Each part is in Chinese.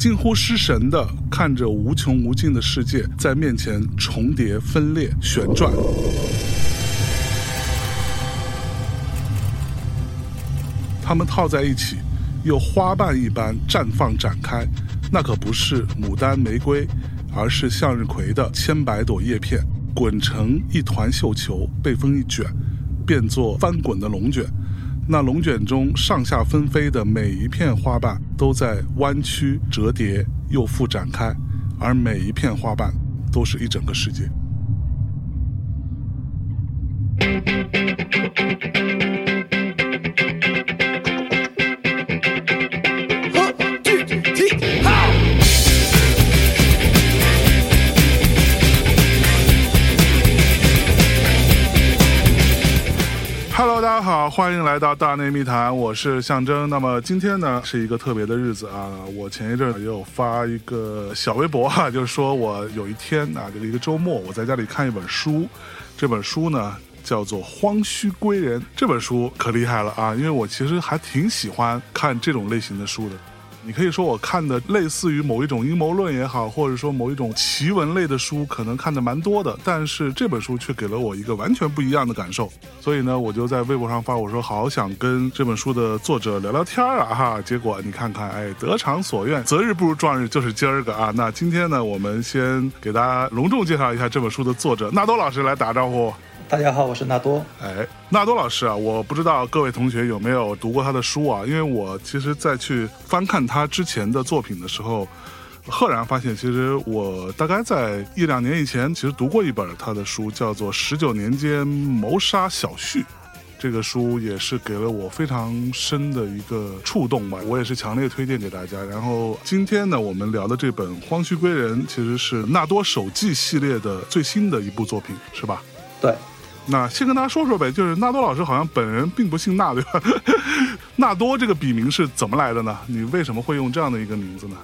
近乎失神的看着无穷无尽的世界在面前重叠、分裂、旋转。它们套在一起，又花瓣一般绽放展开，那可不是牡丹、玫瑰，而是向日葵的千百朵叶片，滚成一团绣球，被风一卷，变作翻滚的龙卷。那龙卷中上下纷飞的每一片花瓣，都在弯曲、折叠，又复展开，而每一片花瓣，都是一整个世界。好，欢迎来到大内密谈，我是象征。那么今天呢是一个特别的日子啊，我前一阵也有发一个小微博啊，就是说我有一天啊，这个一个周末，我在家里看一本书，这本书呢叫做《荒墟归人》，这本书可厉害了啊，因为我其实还挺喜欢看这种类型的书的。你可以说我看的类似于某一种阴谋论也好，或者说某一种奇闻类的书，可能看的蛮多的。但是这本书却给了我一个完全不一样的感受。所以呢，我就在微博上发，我说好想跟这本书的作者聊聊天啊哈。结果你看看，哎，得偿所愿，择日不如撞日，就是今儿个啊。那今天呢，我们先给大家隆重介绍一下这本书的作者纳多老师来打招呼。大家好，我是纳多。哎，纳多老师啊，我不知道各位同学有没有读过他的书啊？因为我其实，在去翻看他之前的作品的时候，赫然发现，其实我大概在一两年以前，其实读过一本他的书，叫做《十九年间谋杀小旭》。这个书也是给了我非常深的一个触动吧，我也是强烈推荐给大家。然后今天呢，我们聊的这本《荒墟归人》，其实是纳多手记系列的最新的一部作品，是吧？对。那先跟大家说说呗，就是纳多老师好像本人并不姓纳，对吧？纳多这个笔名是怎么来的呢？你为什么会用这样的一个名字呢？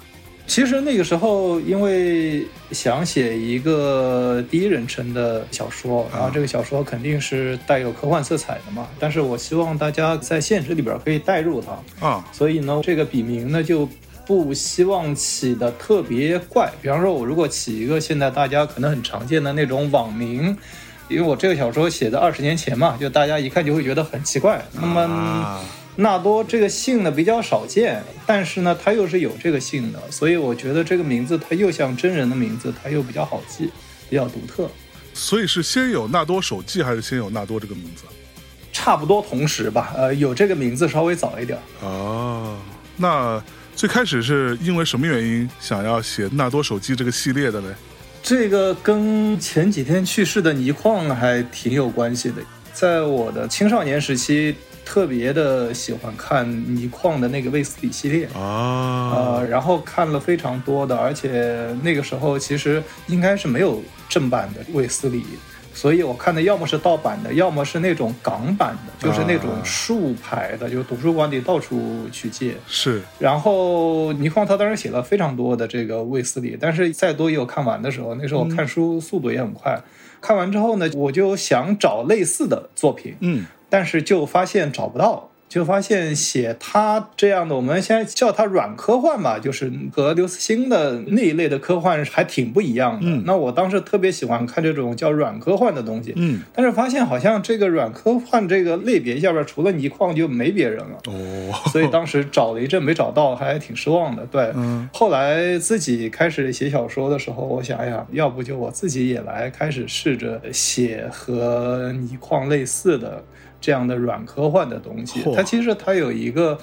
其实那个时候，因为想写一个第一人称的小说，然后这个小说肯定是带有科幻色彩的嘛。但是我希望大家在现实里边可以代入它啊，所以呢，这个笔名呢就不希望起的特别怪。比方说，我如果起一个现在大家可能很常见的那种网名。因为我这个小说写的二十年前嘛，就大家一看就会觉得很奇怪。那么纳多这个姓呢比较少见，但是呢他又是有这个姓的，所以我觉得这个名字它又像真人的名字，它又比较好记，比较独特。所以是先有纳多手记，还是先有纳多这个名字？差不多同时吧。呃，有这个名字稍微早一点。哦，那最开始是因为什么原因想要写纳多手记这个系列的呢？这个跟前几天去世的倪匡还挺有关系的。在我的青少年时期，特别的喜欢看倪匡的那个卫斯理系列啊，呃，然后看了非常多的，而且那个时候其实应该是没有正版的卫斯理。所以我看的要么是盗版的，要么是那种港版的，就是那种竖排的，就是图书馆里到处去借。是。然后倪匡他当时写了非常多的这个卫斯理，但是再多也有看完的时候。那时候我看书速度也很快，看完之后呢，我就想找类似的作品，嗯，但是就发现找不到。就发现写他这样的，我们现在叫他软科幻吧，就是和刘慈欣的那一类的科幻还挺不一样的。那我当时特别喜欢看这种叫软科幻的东西，嗯，但是发现好像这个软科幻这个类别下边除了倪匡就没别人了，哦，所以当时找了一阵没找到，还挺失望的。对，后来自己开始写小说的时候，我想，哎呀，要不就我自己也来开始试着写和倪匡类似的。这样的软科幻的东西，它其实它有一个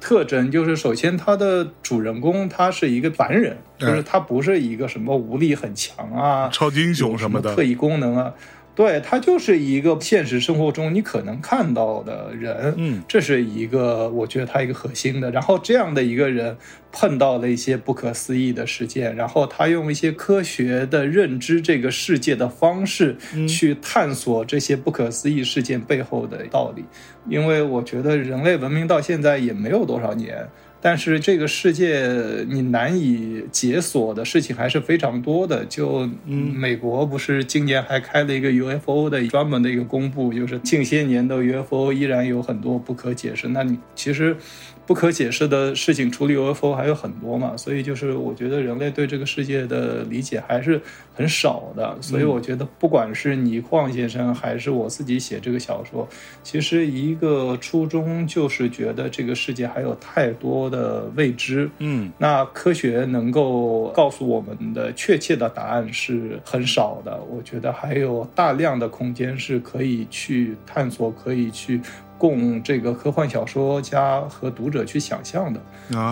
特征，就是首先它的主人公他是一个凡人，就是他不是一个什么武力很强啊、超级英雄什么的特异功能啊。对他就是一个现实生活中你可能看到的人，嗯，这是一个我觉得他一个核心的。然后这样的一个人碰到了一些不可思议的事件，然后他用一些科学的认知这个世界的方式去探索这些不可思议事件背后的道理。因为我觉得人类文明到现在也没有多少年。但是这个世界你难以解锁的事情还是非常多的。就美国不是今年还开了一个 UFO 的专门的一个公布，就是近些年的 UFO 依然有很多不可解释。那你其实。不可解释的事情，除了 UFO 还有很多嘛，所以就是我觉得人类对这个世界的理解还是很少的，所以我觉得不管是倪匡先生还是我自己写这个小说，其实一个初衷就是觉得这个世界还有太多的未知，嗯，那科学能够告诉我们的确切的答案是很少的，我觉得还有大量的空间是可以去探索，可以去。供这个科幻小说家和读者去想象的，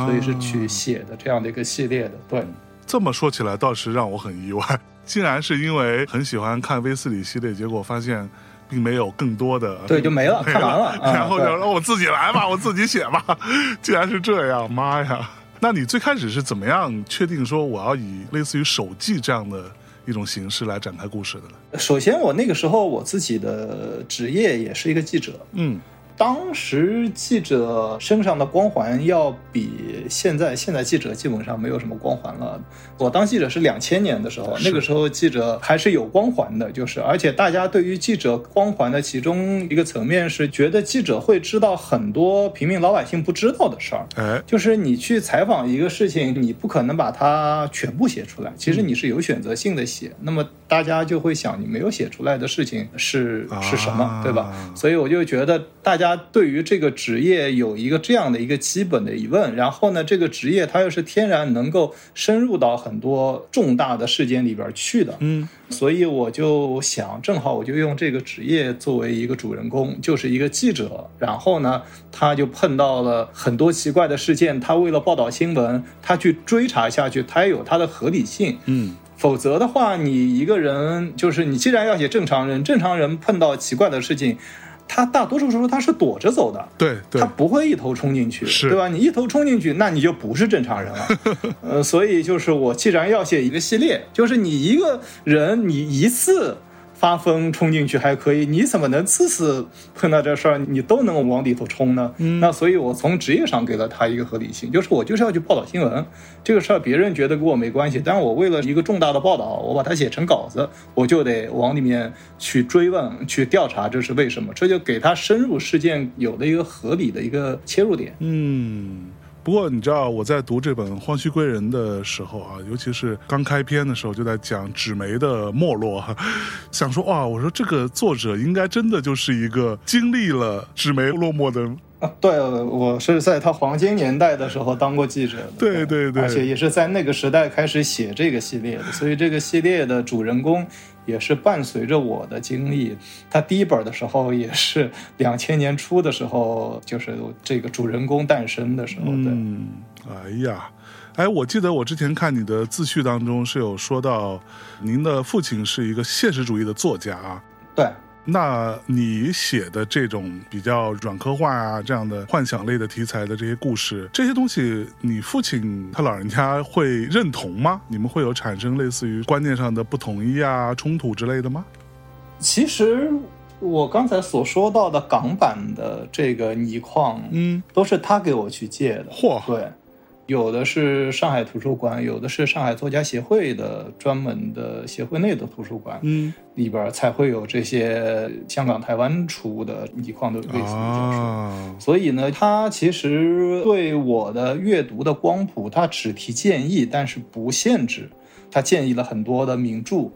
所以是去写的这样的一个系列的。对，这么说起来倒是让我很意外，竟然是因为很喜欢看威斯里系列，结果发现并没有更多的，对，就没了，看完了，然后就让我自己来吧，我自己写吧。竟然是这样，妈呀！那你最开始是怎么样确定说我要以类似于手记这样的？一种形式来展开故事的呢？首先，我那个时候我自己的职业也是一个记者，嗯。当时记者身上的光环要比现在，现在记者基本上没有什么光环了。我当记者是两千年的时候，那个时候记者还是有光环的，就是而且大家对于记者光环的其中一个层面是觉得记者会知道很多平民老百姓不知道的事儿。哎，就是你去采访一个事情，你不可能把它全部写出来，其实你是有选择性的写。那么大家就会想，你没有写出来的事情是是什么，对吧？所以我就觉得大家。对于这个职业有一个这样的一个基本的疑问，然后呢，这个职业它又是天然能够深入到很多重大的事件里边去的，嗯，所以我就想，正好我就用这个职业作为一个主人公，就是一个记者，然后呢，他就碰到了很多奇怪的事件，他为了报道新闻，他去追查下去，他也有他的合理性，嗯，否则的话，你一个人就是你既然要写正常人，正常人碰到奇怪的事情。他大多数时候他是躲着走的，对，他不会一头冲进去，对吧？你一头冲进去，那你就不是正常人了。呃，所以就是我既然要写一个系列，就是你一个人，你一次。发疯冲进去还可以，你怎么能次次碰到这事儿你都能往里头冲呢？那所以，我从职业上给了他一个合理性，就是我就是要去报道新闻，这个事儿别人觉得跟我没关系，但是我为了一个重大的报道，我把它写成稿子，我就得往里面去追问、去调查这是为什么，这就给他深入事件有了一个合理的一个切入点。嗯。不过你知道我在读这本《荒须归人》的时候啊，尤其是刚开篇的时候，就在讲纸媒的没落，想说哇，我说这个作者应该真的就是一个经历了纸媒落寞的。啊，对，我是在他黄金年代的时候当过记者的，对对对，而且也是在那个时代开始写这个系列的，所以这个系列的主人公。也是伴随着我的经历，他第一本的时候也是两千年初的时候，就是这个主人公诞生的时候。嗯，哎呀，哎，我记得我之前看你的自序当中是有说到，您的父亲是一个现实主义的作家啊。对。那你写的这种比较软科幻啊，这样的幻想类的题材的这些故事，这些东西，你父亲他老人家会认同吗？你们会有产生类似于观念上的不统一啊、冲突之类的吗？其实我刚才所说到的港版的这个泥矿，嗯，都是他给我去借的。嚯，对。有的是上海图书馆，有的是上海作家协会的专门的协会内的图书馆，嗯，里边才会有这些香港、台湾出的倪匡的类似的小说。所以呢，他其实对我的阅读的光谱，他只提建议，但是不限制。他建议了很多的名著。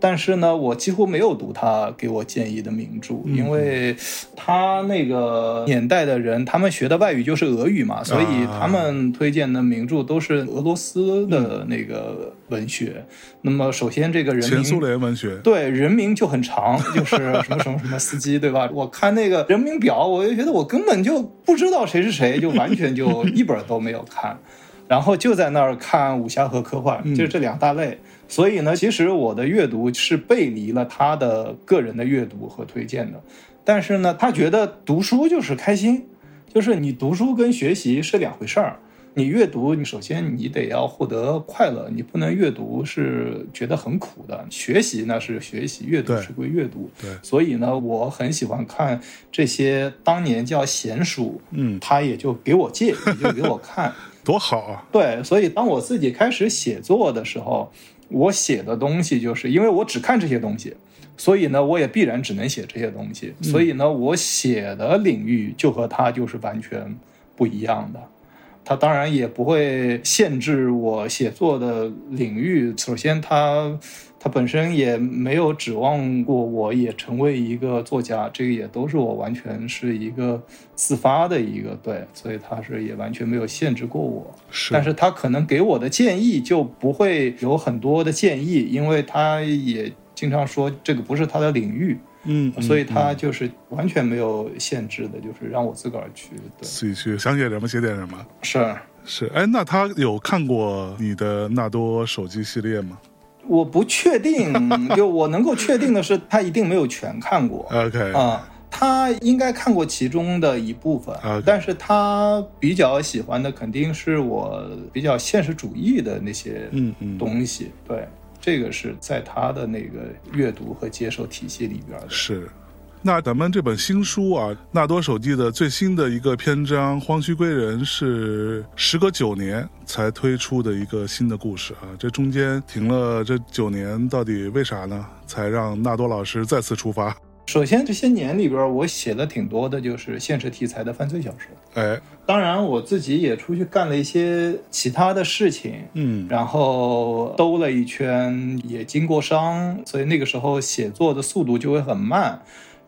但是呢，我几乎没有读他给我建议的名著，因为他那个年代的人，他们学的外语就是俄语嘛，所以他们推荐的名著都是俄罗斯的那个文学。那么，首先这个人名，前苏联文学，对人名就很长，就是什么什么什么司机，对吧？我看那个人名表，我就觉得我根本就不知道谁是谁，就完全就一本都没有看，然后就在那儿看武侠和科幻，就是这两大类。所以呢，其实我的阅读是背离了他的个人的阅读和推荐的，但是呢，他觉得读书就是开心，就是你读书跟学习是两回事儿。你阅读，你首先你得要获得快乐，你不能阅读是觉得很苦的。学习那是学习，阅读是归阅读。对，所以呢，我很喜欢看这些当年叫闲书，嗯，他也就给我借，也就给我看，多好啊！对，所以当我自己开始写作的时候，我写的东西就是因为我只看这些东西。所以呢，我也必然只能写这些东西。所以呢，我写的领域就和他就是完全不一样的。他当然也不会限制我写作的领域。首先，他他本身也没有指望过我也成为一个作家，这个也都是我完全是一个自发的一个对。所以他是也完全没有限制过我。是，但是他可能给我的建议就不会有很多的建议，因为他也。经常说这个不是他的领域，嗯，所以他就是完全没有限制的，就是让我自个儿去自己去想写什么写点什么。是是，哎，那他有看过你的纳多手机系列吗？我不确定，就我能够确定的是，他一定没有全看过。OK 啊，他应该看过其中的一部分，但是他比较喜欢的肯定是我比较现实主义的那些嗯嗯东西，对。这个是在他的那个阅读和接受体系里边的。是，那咱们这本新书啊，纳多手记的最新的一个篇章《荒墟归人》是时隔九年才推出的一个新的故事啊。这中间停了这九年，到底为啥呢？才让纳多老师再次出发？首先，这些年里边，我写了挺多的，就是现实题材的犯罪小说。哎，当然，我自己也出去干了一些其他的事情，嗯，然后兜了一圈，也经过商，所以那个时候写作的速度就会很慢。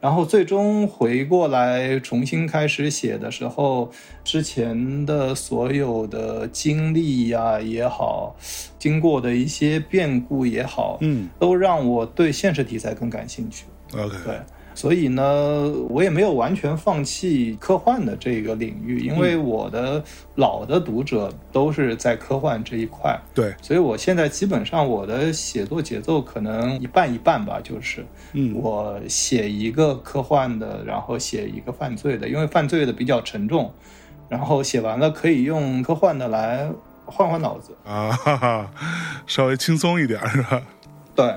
然后最终回过来重新开始写的时候，之前的所有的经历呀也好，经过的一些变故也好，嗯，都让我对现实题材更感兴趣。OK，对，所以呢，我也没有完全放弃科幻的这个领域，因为我的老的读者都是在科幻这一块。对，所以我现在基本上我的写作节奏可能一半一半吧，就是，嗯，我写一个科幻的，然后写一个犯罪的，因为犯罪的比较沉重，然后写完了可以用科幻的来换换脑子啊，哈哈，稍微轻松一点是吧？对。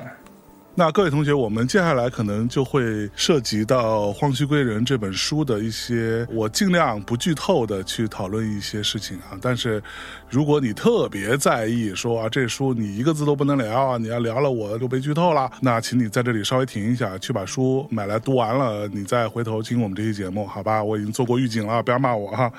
那各位同学，我们接下来可能就会涉及到《荒墟归人》这本书的一些，我尽量不剧透的去讨论一些事情啊。但是，如果你特别在意说啊，这书你一个字都不能聊啊，你要聊了我就被剧透了，那请你在这里稍微停一下，去把书买来读完了，你再回头听我们这期节目，好吧？我已经做过预警了，不要骂我哈。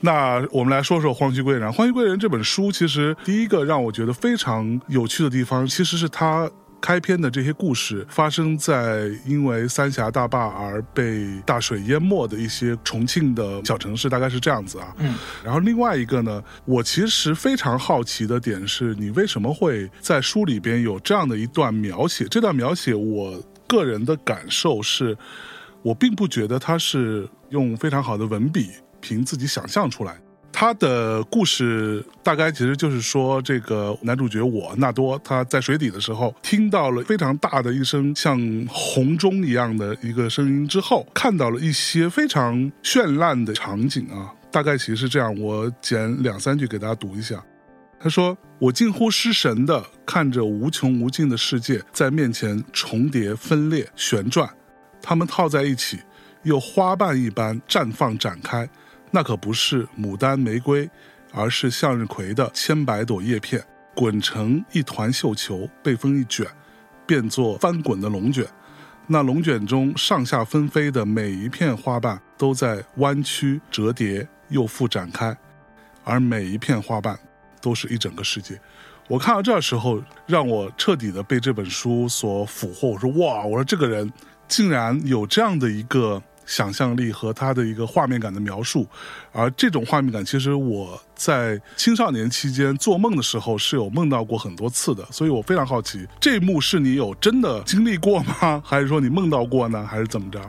那我们来说说《荒墟归人》。《荒墟归人》这本书，其实第一个让我觉得非常有趣的地方，其实是它。开篇的这些故事发生在因为三峡大坝而被大水淹没的一些重庆的小城市，大概是这样子啊。嗯。然后另外一个呢，我其实非常好奇的点是，你为什么会在书里边有这样的一段描写？这段描写，我个人的感受是，我并不觉得它是用非常好的文笔凭自己想象出来。他的故事大概其实就是说，这个男主角我纳多他在水底的时候，听到了非常大的一声像洪钟一样的一个声音之后，看到了一些非常绚烂的场景啊。大概其实是这样，我剪两三句给大家读一下。他说：“我近乎失神的看着无穷无尽的世界在面前重叠、分裂、旋转，它们套在一起，又花瓣一般绽放展开。”那可不是牡丹玫瑰，而是向日葵的千百朵叶片滚成一团绣球，被风一卷，变作翻滚的龙卷。那龙卷中上下纷飞的每一片花瓣都在弯曲折叠，又复展开，而每一片花瓣都是一整个世界。我看到这时候，让我彻底的被这本书所俘获。我说哇，我说这个人竟然有这样的一个。想象力和他的一个画面感的描述，而这种画面感，其实我在青少年期间做梦的时候是有梦到过很多次的，所以我非常好奇，这一幕是你有真的经历过吗？还是说你梦到过呢？还是怎么着？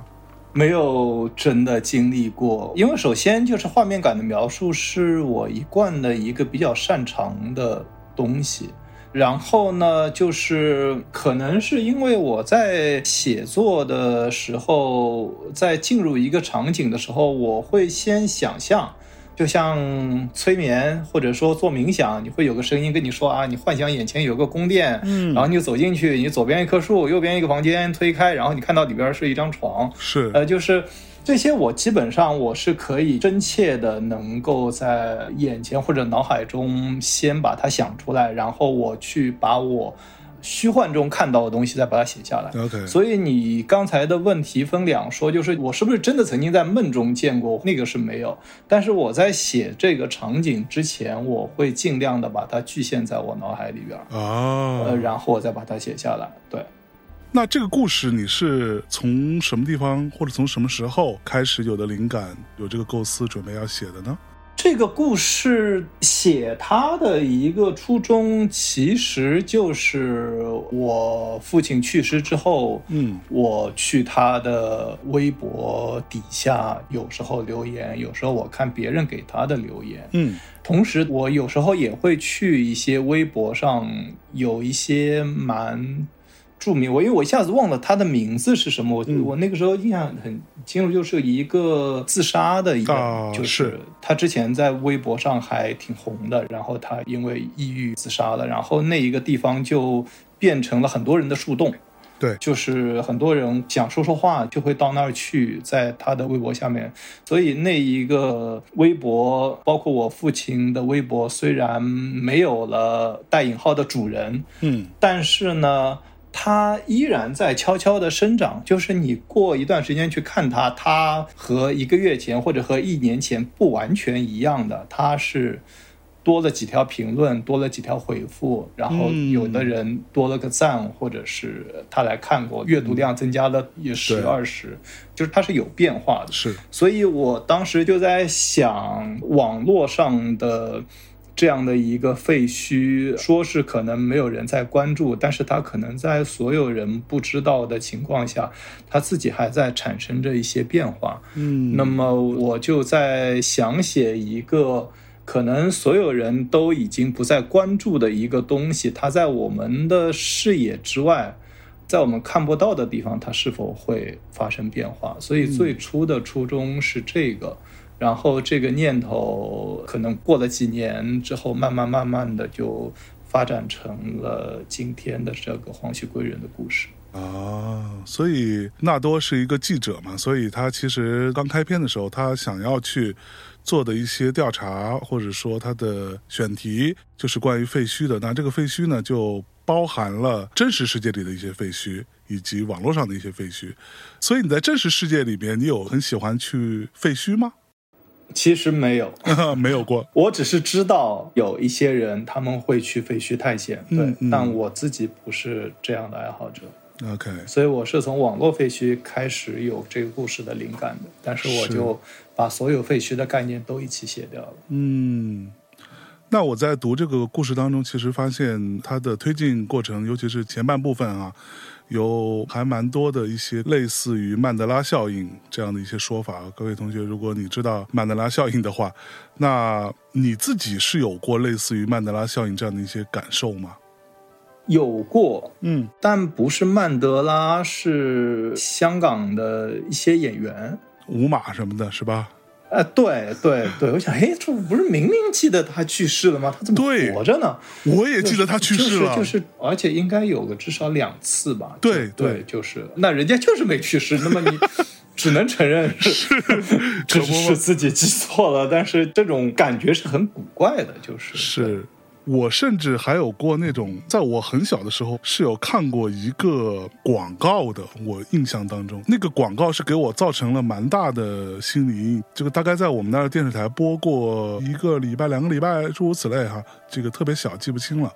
没有真的经历过，因为首先就是画面感的描述是我一贯的一个比较擅长的东西。然后呢，就是可能是因为我在写作的时候，在进入一个场景的时候，我会先想象，就像催眠或者说做冥想，你会有个声音跟你说啊，你幻想眼前有个宫殿，嗯，然后你走进去，你左边一棵树，右边一个房间，推开，然后你看到里边是一张床，是，呃，就是这些，我基本上我是可以真切的能够在眼前或者脑海中先把它想出来，然后我去把我。虚幻中看到的东西，再把它写下来。OK，所以你刚才的问题分两说，就是我是不是真的曾经在梦中见过？那个是没有。但是我在写这个场景之前，我会尽量的把它具现在我脑海里边啊，呃，然后我再把它写下来。对。那这个故事你是从什么地方或者从什么时候开始有的灵感，有这个构思，准备要写的呢？这个故事写他的一个初衷，其实就是我父亲去世之后，嗯，我去他的微博底下，有时候留言，有时候我看别人给他的留言，嗯，同时我有时候也会去一些微博上，有一些蛮。著名我，因为我一下子忘了他的名字是什么。我我那个时候印象很清楚，就是一个自杀的一个，就是他之前在微博上还挺红的，然后他因为抑郁自杀了，然后那一个地方就变成了很多人的树洞。对，就是很多人想说说话就会到那儿去，在他的微博下面。所以那一个微博，包括我父亲的微博，虽然没有了带引号的主人，嗯，但是呢。它依然在悄悄的生长，就是你过一段时间去看它，它和一个月前或者和一年前不完全一样的，它是多了几条评论，多了几条回复，然后有的人多了个赞，或者是他来看过，阅读量增加了也十二十，就是它是有变化的。是，所以我当时就在想，网络上的。这样的一个废墟，说是可能没有人在关注，但是它可能在所有人不知道的情况下，它自己还在产生着一些变化。嗯，那么我就在想写一个可能所有人都已经不再关注的一个东西，它在我们的视野之外，在我们看不到的地方，它是否会发生变化？所以最初的初衷是这个。然后这个念头可能过了几年之后，慢慢慢慢的就发展成了今天的这个黄须贵人的故事啊。所以纳多是一个记者嘛，所以他其实刚开篇的时候，他想要去做的一些调查，或者说他的选题就是关于废墟的。那这个废墟呢，就包含了真实世界里的一些废墟，以及网络上的一些废墟。所以你在真实世界里面，你有很喜欢去废墟吗？其实没有，没有过。我只是知道有一些人他们会去废墟探险，对，但我自己不是这样的爱好者。OK，所以我是从网络废墟开始有这个故事的灵感的，但是我就把所有废墟的概念都一起写掉了。嗯，那我在读这个故事当中，其实发现它的推进过程，尤其是前半部分啊。有还蛮多的一些类似于曼德拉效应这样的一些说法。各位同学，如果你知道曼德拉效应的话，那你自己是有过类似于曼德拉效应这样的一些感受吗？有过，嗯，但不是曼德拉，是香港的一些演员，五马什么的，是吧？呃，对对对，我想，哎，这不是明明记得他去世了吗？他怎么活着呢？我也记得他去世了，就是，而且应该有个至少两次吧。对对，就是那人家就是没去世，那么你 只能承认是只 是自己记错了，但是这种感觉是很古怪的，就是是。我甚至还有过那种，在我很小的时候是有看过一个广告的。我印象当中，那个广告是给我造成了蛮大的心理阴影。这个大概在我们那儿电视台播过一个礼拜、两个礼拜，诸如此类哈。这个特别小，记不清了。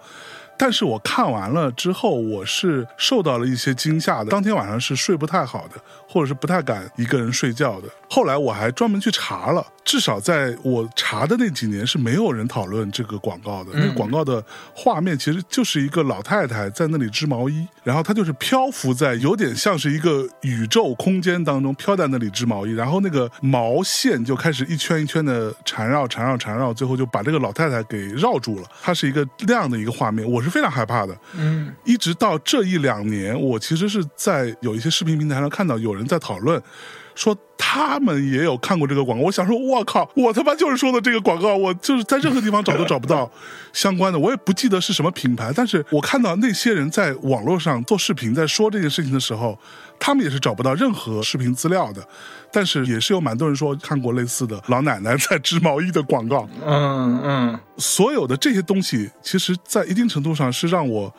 但是我看完了之后，我是受到了一些惊吓的。当天晚上是睡不太好的，或者是不太敢一个人睡觉的。后来我还专门去查了。至少在我查的那几年是没有人讨论这个广告的。那个广告的画面其实就是一个老太太在那里织毛衣，然后她就是漂浮在有点像是一个宇宙空间当中飘在那里织毛衣，然后那个毛线就开始一圈一圈的缠绕、缠绕、缠绕，最后就把这个老太太给绕住了。它是一个那样的一个画面，我是非常害怕的。嗯，一直到这一两年，我其实是在有一些视频平台上看到有人在讨论。说他们也有看过这个广告。我想说，我靠，我他妈就是说的这个广告，我就是在任何地方找都找不到相关的。我也不记得是什么品牌，但是我看到那些人在网络上做视频，在说这件事情的时候，他们也是找不到任何视频资料的。但是也是有蛮多人说看过类似的老奶奶在织毛衣的广告。嗯嗯，所有的这些东西，其实在一定程度上是让我。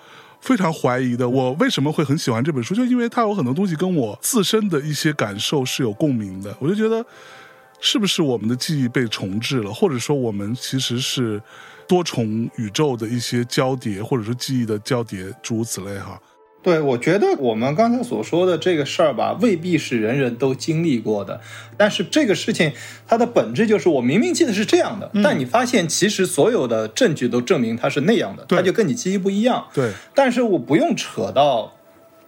非常怀疑的，我为什么会很喜欢这本书？就因为它有很多东西跟我自身的一些感受是有共鸣的。我就觉得，是不是我们的记忆被重置了，或者说我们其实是多重宇宙的一些交叠，或者说记忆的交叠，诸如此类哈。对，我觉得我们刚才所说的这个事儿吧，未必是人人都经历过的。但是这个事情它的本质就是，我明明记得是这样的，但你发现其实所有的证据都证明它是那样的，它就跟你记忆不一样。对。但是我不用扯到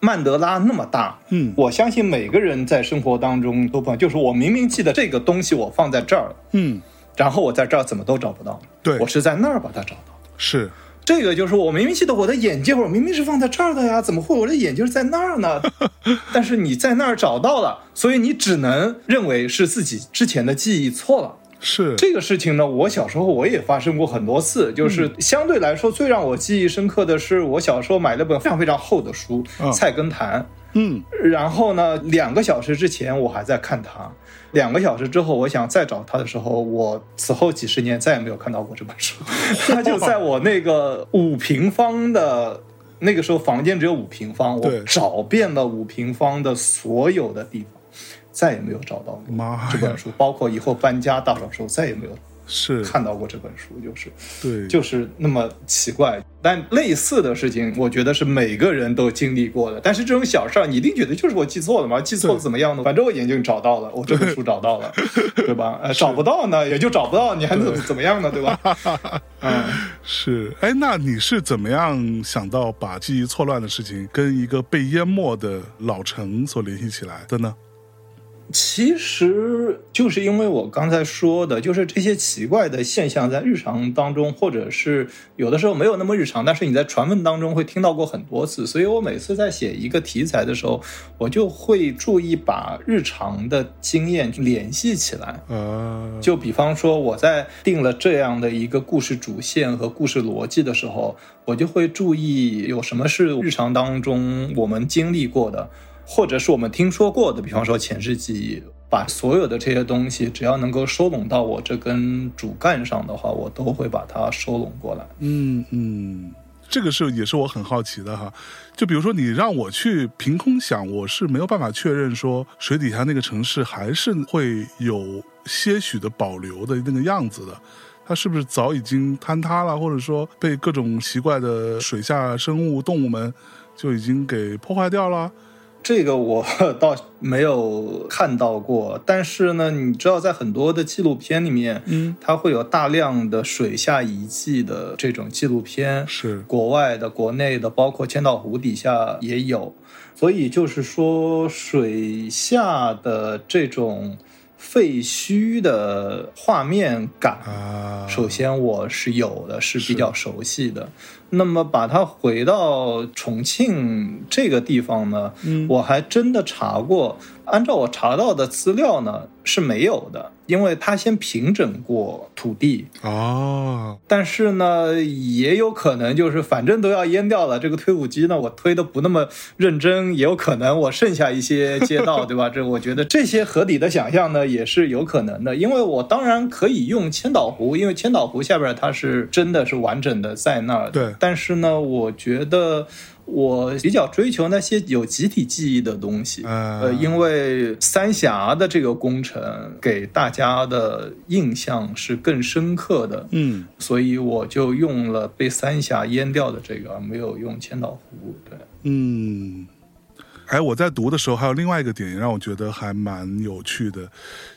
曼德拉那么大。嗯。我相信每个人在生活当中都不，就是我明明记得这个东西我放在这儿了。嗯。然后我在这儿怎么都找不到。对。我是在那儿把它找到。是。这个就是我明明记得我的眼镜，我明明是放在这儿的呀，怎么会我的眼镜在那儿呢？但是你在那儿找到了，所以你只能认为是自己之前的记忆错了。是这个事情呢，我小时候我也发生过很多次，就是相对来说最让我记忆深刻的是，我小时候买了本非常非常厚的书《菜根谭》。嗯，然后呢，两个小时之前我还在看它。两个小时之后，我想再找他的时候，我此后几十年再也没有看到过这本书。他就在我那个五平方的那个时候，房间只有五平方，我找遍了五平方的所有的地方，再也没有找到这本书。包括以后搬家大扫除，再也没有。是看到过这本书，就是对，就是那么奇怪。但类似的事情，我觉得是每个人都经历过的。但是这种小事儿，你一定觉得就是我记错了吗？记错了怎么样呢？反正我眼睛找到了，我这本书找到了，对吧？呃，找不到呢，也就找不到，你还能怎么样呢？对吧？嗯，是。哎，那你是怎么样想到把记忆错乱的事情跟一个被淹没的老城所联系起来的呢？其实就是因为我刚才说的，就是这些奇怪的现象在日常当中，或者是有的时候没有那么日常，但是你在传闻当中会听到过很多次。所以我每次在写一个题材的时候，我就会注意把日常的经验联系起来。就比方说我在定了这样的一个故事主线和故事逻辑的时候，我就会注意有什么是日常当中我们经历过的。或者是我们听说过的，比方说前世记忆，把所有的这些东西，只要能够收拢到我这根主干上的话，我都会把它收拢过来。嗯嗯，这个是也是我很好奇的哈。就比如说你让我去凭空想，我是没有办法确认说水底下那个城市还是会有些许的保留的那个样子的，它是不是早已经坍塌了，或者说被各种奇怪的水下生物动物们就已经给破坏掉了？这个我 倒没有看到过，但是呢，你知道，在很多的纪录片里面，嗯，它会有大量的水下遗迹的这种纪录片，是国外的、国内的，包括千岛湖底下也有，所以就是说，水下的这种废墟的画面感，首先我是有的，是比较熟悉的。那么把它回到重庆这个地方呢，嗯我还真的查过。按照我查到的资料呢，是没有的，因为他先平整过土地哦。但是呢，也有可能就是反正都要淹掉了，这个推土机呢，我推的不那么认真，也有可能我剩下一些街道，对吧？这我觉得这些合理的想象呢，也是有可能的。因为我当然可以用千岛湖，因为千岛湖下边它是真的是完整的在那儿。对。但是呢，我觉得。我比较追求那些有集体记忆的东西，呃，因为三峡的这个工程给大家的印象是更深刻的，嗯，所以我就用了被三峡淹掉的这个，没有用千岛湖，对，嗯。哎，我在读的时候还有另外一个点也让我觉得还蛮有趣的，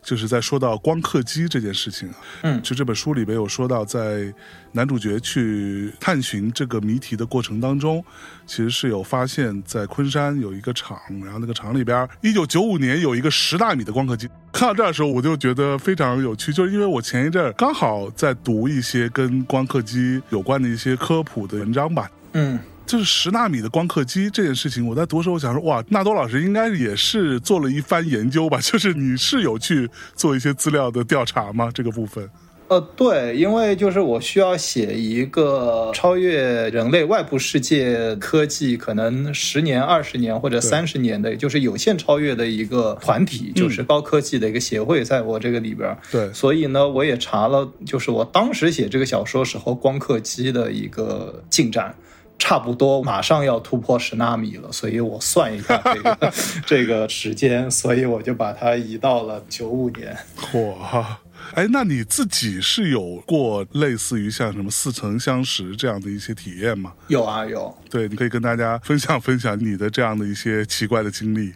就是在说到光刻机这件事情啊。嗯，就这本书里边有说到，在男主角去探寻这个谜题的过程当中，其实是有发现，在昆山有一个厂，然后那个厂里边，一九九五年有一个十纳米的光刻机。看到这儿的时候，我就觉得非常有趣，就是因为我前一阵刚好在读一些跟光刻机有关的一些科普的文章吧。嗯。就是十纳米的光刻机这件事情，我在读的时候我想说，哇，纳多老师应该也是做了一番研究吧？就是你是有去做一些资料的调查吗？这个部分？呃，对，因为就是我需要写一个超越人类外部世界科技可能十年、二十年或者三十年的，就是有限超越的一个团体，就是高科技的一个协会，在我这个里边。对，所以呢，我也查了，就是我当时写这个小说时候光刻机的一个进展，差不多马上要突破十纳米了，所以我算一下这个 这个时间，所以我就把它移到了九五年。哇！哎，那你自己是有过类似于像什么似曾相识这样的一些体验吗？有啊，有。对，你可以跟大家分享分享你的这样的一些奇怪的经历。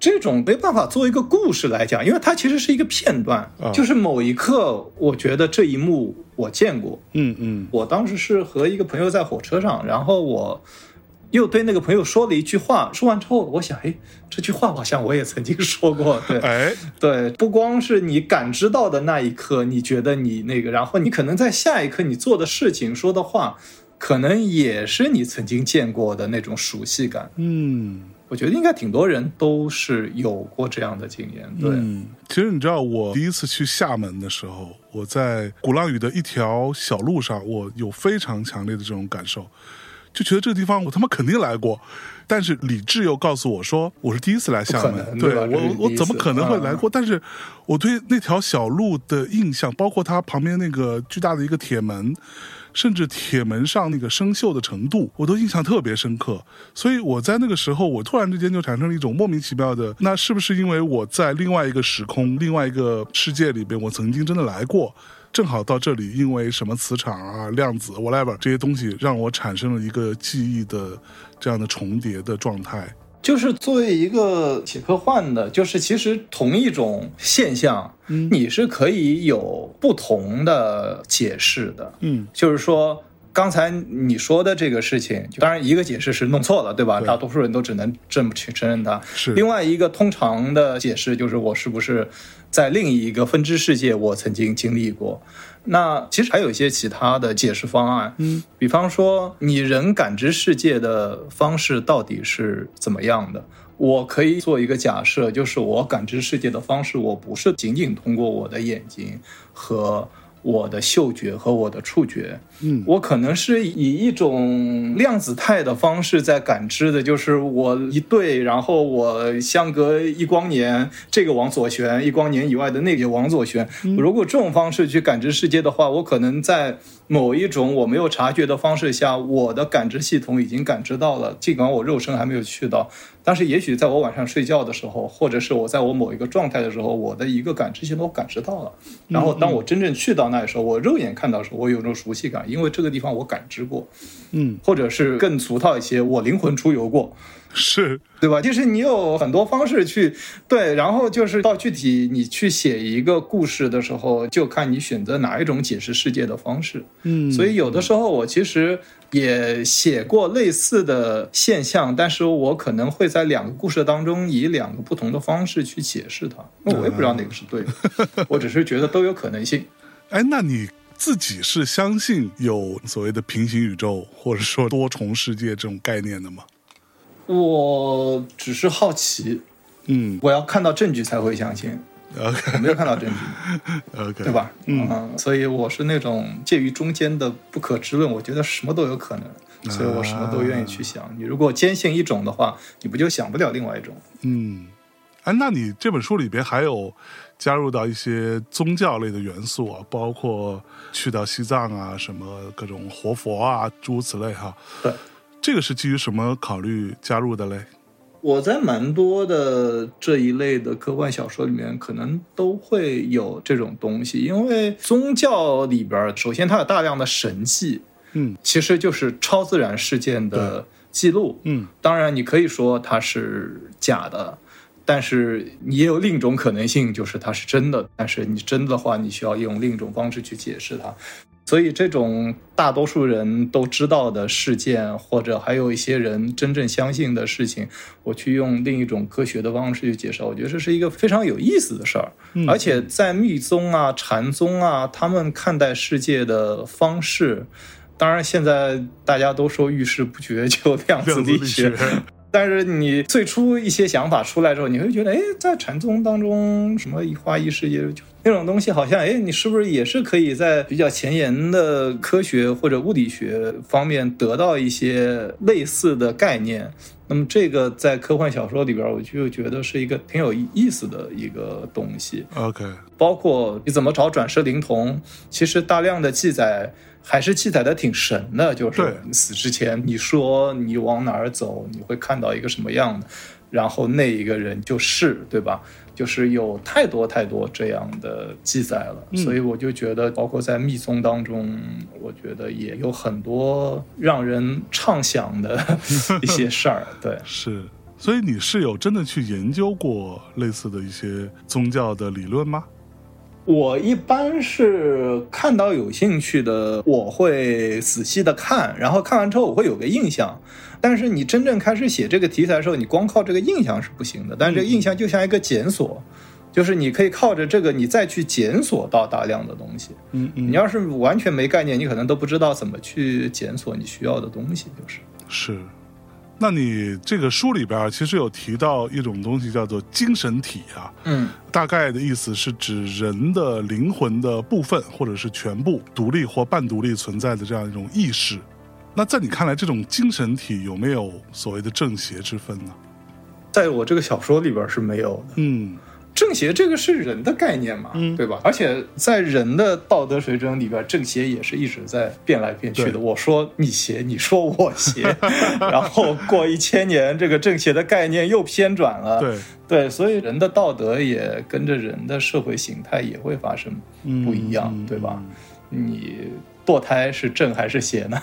这种没办法做一个故事来讲，因为它其实是一个片段，就是某一刻，我觉得这一幕我见过。嗯嗯，我当时是和一个朋友在火车上，然后我。又对那个朋友说了一句话，说完之后，我想，哎，这句话好像我也曾经说过，对，哎，对，不光是你感知到的那一刻，你觉得你那个，然后你可能在下一刻你做的事情、说的话，可能也是你曾经见过的那种熟悉感。嗯，我觉得应该挺多人都是有过这样的经验。对，其实你知道，我第一次去厦门的时候，我在鼓浪屿的一条小路上，我有非常强烈的这种感受。就觉得这个地方我他妈肯定来过，但是理智又告诉我说我是第一次来厦门，对我我怎么可能会来过？但是我对那条小路的印象，包括它旁边那个巨大的一个铁门，甚至铁门上那个生锈的程度，我都印象特别深刻。所以我在那个时候，我突然之间就产生了一种莫名其妙的，那是不是因为我在另外一个时空、另外一个世界里边，我曾经真的来过？正好到这里，因为什么磁场啊、量子 whatever 这些东西，让我产生了一个记忆的这样的重叠的状态。就是作为一个写科幻的，就是其实同一种现象，你是可以有不同的解释的。嗯，就是说刚才你说的这个事情，当然一个解释是弄错了，对吧？大多数人都只能这么去承认它。是另外一个通常的解释，就是我是不是？在另一个分支世界，我曾经经历过。那其实还有一些其他的解释方案，嗯，比方说你人感知世界的方式到底是怎么样的？我可以做一个假设，就是我感知世界的方式，我不是仅仅通过我的眼睛和。我的嗅觉和我的触觉，嗯，我可能是以一种量子态的方式在感知的，就是我一对，然后我相隔一光年，这个往左旋，一光年以外的那个往左旋。如果这种方式去感知世界的话，我可能在。某一种我没有察觉的方式下，我的感知系统已经感知到了，尽管我肉身还没有去到，但是也许在我晚上睡觉的时候，或者是我在我某一个状态的时候，我的一个感知系统感知到了。然后当我真正去到那的时候，我肉眼看到的时候，我有种熟悉感，因为这个地方我感知过，嗯，或者是更俗套一些，我灵魂出游过。是对吧？其实你有很多方式去对，然后就是到具体你去写一个故事的时候，就看你选择哪一种解释世界的方式。嗯，所以有的时候我其实也写过类似的现象，但是我可能会在两个故事当中以两个不同的方式去解释它。那我也不知道哪个是对的，我只是觉得都有可能性。哎，那你自己是相信有所谓的平行宇宙或者说多重世界这种概念的吗？我只是好奇，嗯，我要看到证据才会相信。OK，我没有看到证据，OK，对吧？嗯，所以我是那种介于中间的不可知论。我觉得什么都有可能，所以我什么都愿意去想。你如果坚信一种的话，你不就想不了另外一种？嗯，哎，那你这本书里边还有加入到一些宗教类的元素啊，包括去到西藏啊，什么各种活佛啊，诸如此类哈。对。这个是基于什么考虑加入的嘞？我在蛮多的这一类的科幻小说里面，可能都会有这种东西，因为宗教里边，首先它有大量的神迹，嗯，其实就是超自然事件的记录，嗯，当然你可以说它是假的，但是你也有另一种可能性，就是它是真的，但是你真的话，你需要用另一种方式去解释它。所以，这种大多数人都知道的事件，或者还有一些人真正相信的事情，我去用另一种科学的方式去解释，我觉得这是一个非常有意思的事儿。而且，在密宗啊、禅宗啊，他们看待世界的方式，当然，现在大家都说遇事不决就量子力学。但是你最初一些想法出来之后，你会觉得，哎，在禅宗当中，什么一花一世界那种东西，好像，哎，你是不是也是可以在比较前沿的科学或者物理学方面得到一些类似的概念？那么这个在科幻小说里边，我就觉得是一个挺有意思的一个东西。OK，包括你怎么找转世灵童，其实大量的记载。还是记载的挺神的，就是死之前你说你往哪儿走，你会看到一个什么样的，然后那一个人就是，对吧？就是有太多太多这样的记载了，所以我就觉得，包括在密宗当中，我觉得也有很多让人畅想的 一些事儿。对，是，所以你是有真的去研究过类似的一些宗教的理论吗？我一般是看到有兴趣的，我会仔细的看，然后看完之后我会有个印象。但是你真正开始写这个题材的时候，你光靠这个印象是不行的。但是这个印象就像一个检索，就是你可以靠着这个，你再去检索到大量的东西。嗯嗯。你要是完全没概念，你可能都不知道怎么去检索你需要的东西，就是是。那你这个书里边其实有提到一种东西叫做精神体啊，嗯，大概的意思是指人的灵魂的部分或者是全部独立或半独立存在的这样一种意识。那在你看来，这种精神体有没有所谓的正邪之分呢？在我这个小说里边是没有的，嗯。正邪这个是人的概念嘛，对吧？而且在人的道德水准里边，正邪也是一直在变来变去的。我说你邪，你说我邪，然后过一千年，这个正邪的概念又偏转了。对对，所以人的道德也跟着人的社会形态也会发生不一样，对吧？你。堕胎是正还是邪呢？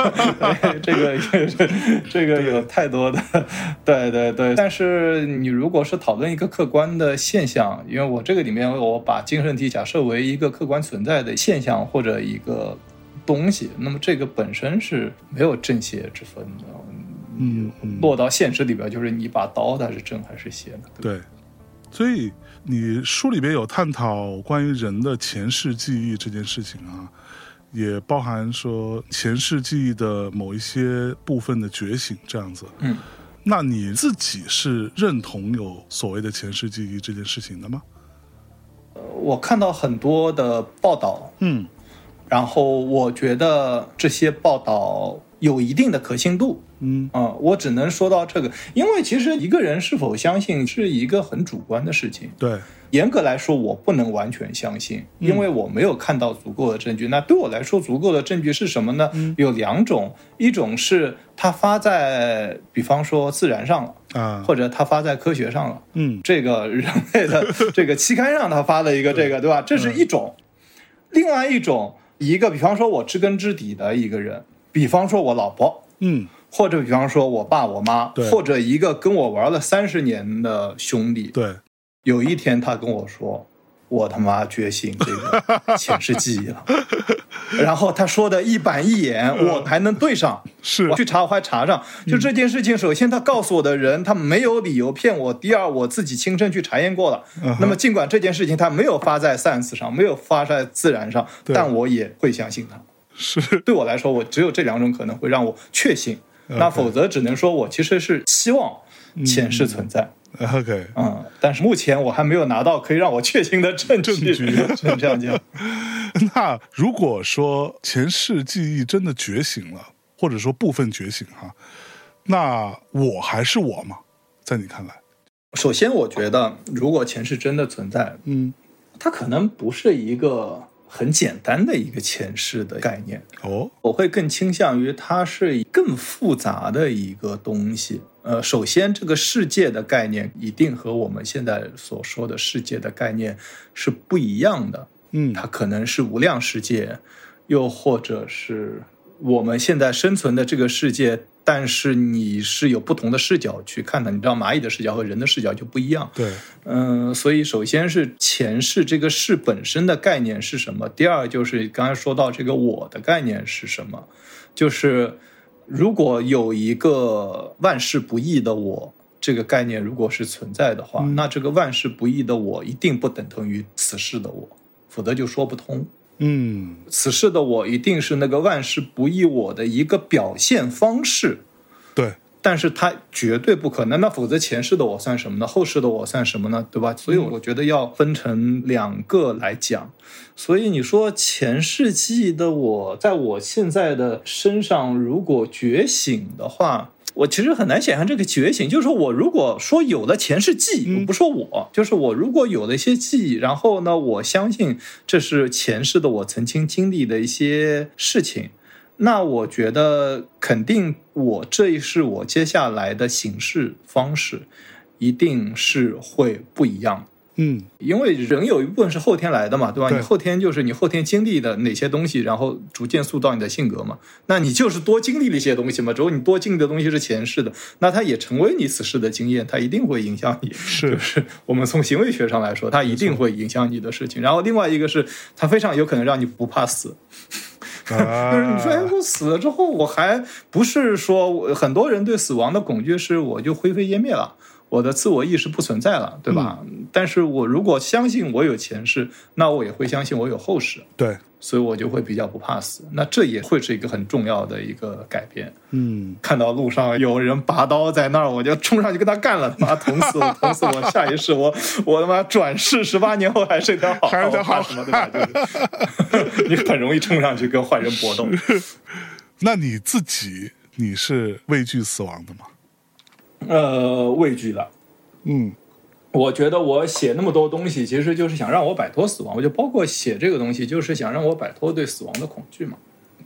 这个这个有太多的，对对对。但是你如果是讨论一个客观的现象，因为我这个里面我把精神体假设为一个客观存在的现象或者一个东西，那么这个本身是没有正邪之分的。嗯，落到现实里边，就是你把刀它是正还是邪呢？对。所以你书里边有探讨关于人的前世记忆这件事情啊。也包含说前世记忆的某一些部分的觉醒，这样子。嗯，那你自己是认同有所谓的前世记忆这件事情的吗？我看到很多的报道，嗯，然后我觉得这些报道有一定的可信度。嗯啊，我只能说到这个，因为其实一个人是否相信是一个很主观的事情。对。严格来说，我不能完全相信，因为我没有看到足够的证据。那对我来说，足够的证据是什么呢？有两种，一种是它发在，比方说《自然》上了啊，或者它发在科学上了，嗯，这个人类的 这个期刊上，他发了一个这个，对吧？这是一种。另外一种，一个比方说我知根知底的一个人，比方说我老婆，嗯，或者比方说我爸我妈，或者一个跟我玩了三十年的兄弟，对。有一天，他跟我说：“我他妈觉醒这个前世记忆了。”然后他说的一板一眼，我还能对上。是，我去查，我还查上。就这件事情，首先他告诉我的人，他没有理由骗我。第二，我自己亲身去查验过了。那么，尽管这件事情他没有发在 Science 上，没有发在自然上，但我也会相信他。是，对我来说，我只有这两种可能会让我确信。那否则，只能说我其实是希望前世存在。OK，嗯，但是目前我还没有拿到可以让我确信的证据。证据这样讲。那如果说前世记忆真的觉醒了，或者说部分觉醒哈，那我还是我吗？在你看来？首先，我觉得如果前世真的存在，嗯，它可能不是一个很简单的一个前世的概念。哦，我会更倾向于它是更复杂的一个东西。呃，首先，这个世界的概念一定和我们现在所说的世界的概念是不一样的。嗯，它可能是无量世界，又或者是我们现在生存的这个世界，但是你是有不同的视角去看它。你知道，蚂蚁的视角和人的视角就不一样。对，嗯，所以首先是前世这个世本身的概念是什么？第二就是刚才说到这个我的概念是什么？就是。如果有一个万事不易的我这个概念，如果是存在的话，那这个万事不易的我一定不等同于此世的我，否则就说不通。嗯，此时的我一定是那个万事不易我的一个表现方式。对。但是它绝对不可能，那否则前世的我算什么呢？后世的我算什么呢？对吧？所以我觉得要分成两个来讲。所以你说前世记忆的我，在我现在的身上如果觉醒的话，我其实很难想象这个觉醒。就是说我如果说有了前世记忆，我不说我，就是我如果有了一些记忆，然后呢，我相信这是前世的我曾经经历的一些事情。那我觉得肯定，我这一世我接下来的行事方式，一定是会不一样。嗯，因为人有一部分是后天来的嘛，对吧？你后天就是你后天经历的哪些东西，然后逐渐塑造你的性格嘛。那你就是多经历了一些东西嘛。只有你多经历的东西是前世的，那它也成为你此世的经验，它一定会影响你。是，就是我们从行为学上来说，它一定会影响你的事情。然后另外一个是，它非常有可能让你不怕死。就是 你说，哎，我死了之后，我还不是说很多人对死亡的恐惧是我就灰飞烟灭了，我的自我意识不存在了，对吧？但是我如果相信我有前世，那我也会相信我有后世。对。所以我就会比较不怕死，那这也会是一个很重要的一个改变。嗯，看到路上有人拔刀在那儿，我就冲上去跟他干了，他 妈捅死我，捅死我！下一世我我他妈转世十八年后还是条好汉，怕什么对吧？你很容易冲上去跟坏人搏斗。那你自己你是畏惧死亡的吗？呃，畏惧的。嗯。我觉得我写那么多东西，其实就是想让我摆脱死亡。我就包括写这个东西，就是想让我摆脱对死亡的恐惧嘛。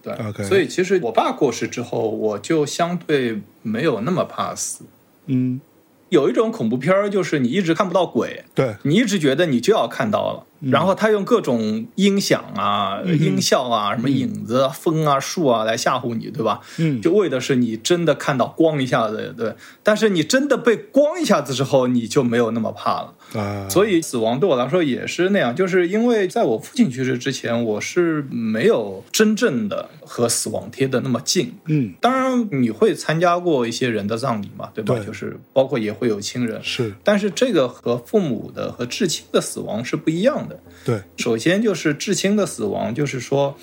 对，所以其实我爸过世之后，我就相对没有那么怕死。嗯。有一种恐怖片儿，就是你一直看不到鬼，对你一直觉得你就要看到了，然后他用各种音响啊、音效啊、什么影子、风啊、树啊来吓唬你，对吧？嗯，就为的是你真的看到光一下子，对。但是你真的被光一下子之后，你就没有那么怕了。啊，所以死亡对我来说也是那样，就是因为在我父亲去世之前，我是没有真正的和死亡贴的那么近。嗯，当然你会参加过一些人的葬礼嘛，对吧？就是包括也会有亲人，是。但是这个和父母的和至亲的死亡是不一样的。对，首先就是至亲的死亡，就是说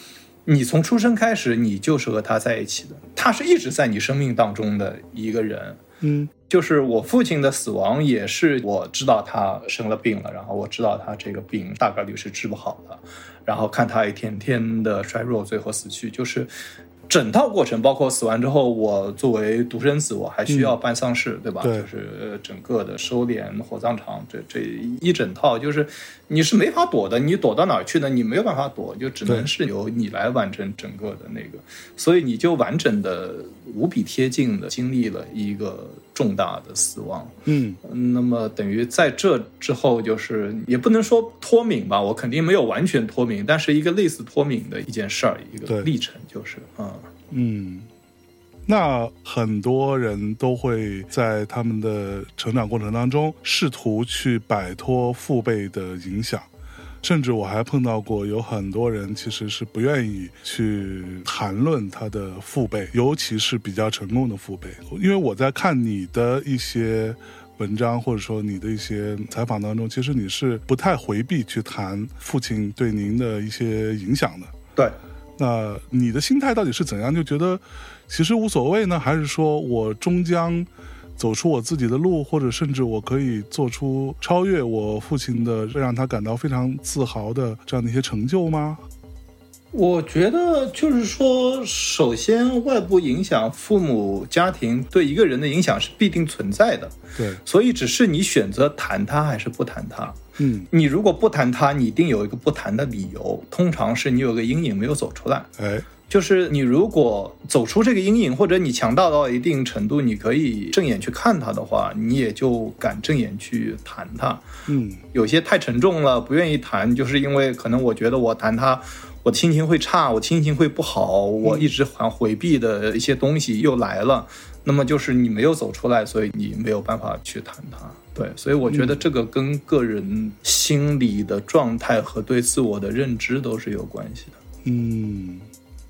你从出生开始，你就是和他在一起的，他是一直在你生命当中的一个人。嗯。就是我父亲的死亡，也是我知道他生了病了，然后我知道他这个病大概率是治不好的，然后看他一天天的衰弱，最后死去，就是。整套过程，包括死完之后，我作为独生子，我还需要办丧事，对吧？对，就是整个的收敛火葬场，这这一整套，就是你是没法躲的，你躲到哪儿去呢？你没有办法躲，就只能是由你来完成整个的那个，所以你就完整的、无比贴近的经历了一个重大的死亡。嗯，那么等于在这之后，就是也不能说脱敏吧，我肯定没有完全脱敏，但是一个类似脱敏的一件事儿，一个历程，就是啊。嗯，那很多人都会在他们的成长过程当中试图去摆脱父辈的影响，甚至我还碰到过有很多人其实是不愿意去谈论他的父辈，尤其是比较成功的父辈。因为我在看你的一些文章或者说你的一些采访当中，其实你是不太回避去谈父亲对您的一些影响的。对。那你的心态到底是怎样？就觉得其实无所谓呢，还是说我终将走出我自己的路，或者甚至我可以做出超越我父亲的，让他感到非常自豪的这样的一些成就吗？我觉得就是说，首先外部影响，父母家庭对一个人的影响是必定存在的。对，所以只是你选择谈他还是不谈他。嗯，你如果不谈他，你一定有一个不谈的理由，通常是你有个阴影没有走出来。哎，就是你如果走出这个阴影，或者你强大到一定程度，你可以正眼去看它的话，你也就敢正眼去谈它。嗯，有些太沉重了，不愿意谈，就是因为可能我觉得我谈它。我心情会差，我心情会不好，我一直想回避的一些东西又来了，那么就是你没有走出来，所以你没有办法去谈它。对，所以我觉得这个跟个人心理的状态和对自我的认知都是有关系的。嗯，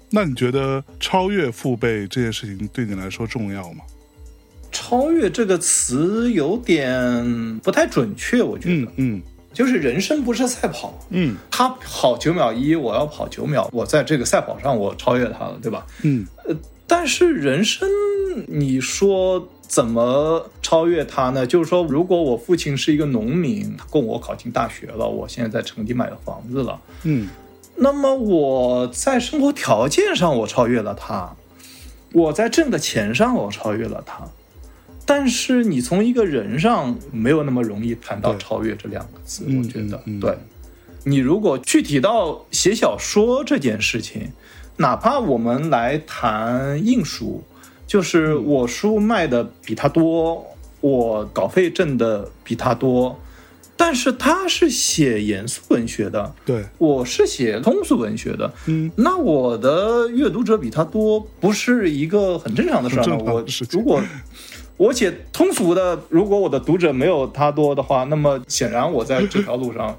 那你觉得超越父辈这件事情对你来说重要吗？超越这个词有点不太准确，我觉得，嗯。就是人生不是赛跑，嗯，他跑九秒一，我要跑九秒，我在这个赛跑上我超越他了，对吧？嗯，呃，但是人生，你说怎么超越他呢？就是说，如果我父亲是一个农民，他供我考进大学了，我现在在城里买了房子了，嗯，那么我在生活条件上我超越了他，我在挣的钱上我超越了他。但是你从一个人上没有那么容易谈到超越这两个字，我觉得，对。你如果具体到写小说这件事情，哪怕我们来谈印书，就是我书卖的比他多，我稿费挣的比他多，但是他是写严肃文学的，对，我是写通俗文学的，嗯，那我的阅读者比他多，不是一个很正常的事儿吗？我如果。我写通俗的，如果我的读者没有他多的话，那么显然我在这条路上。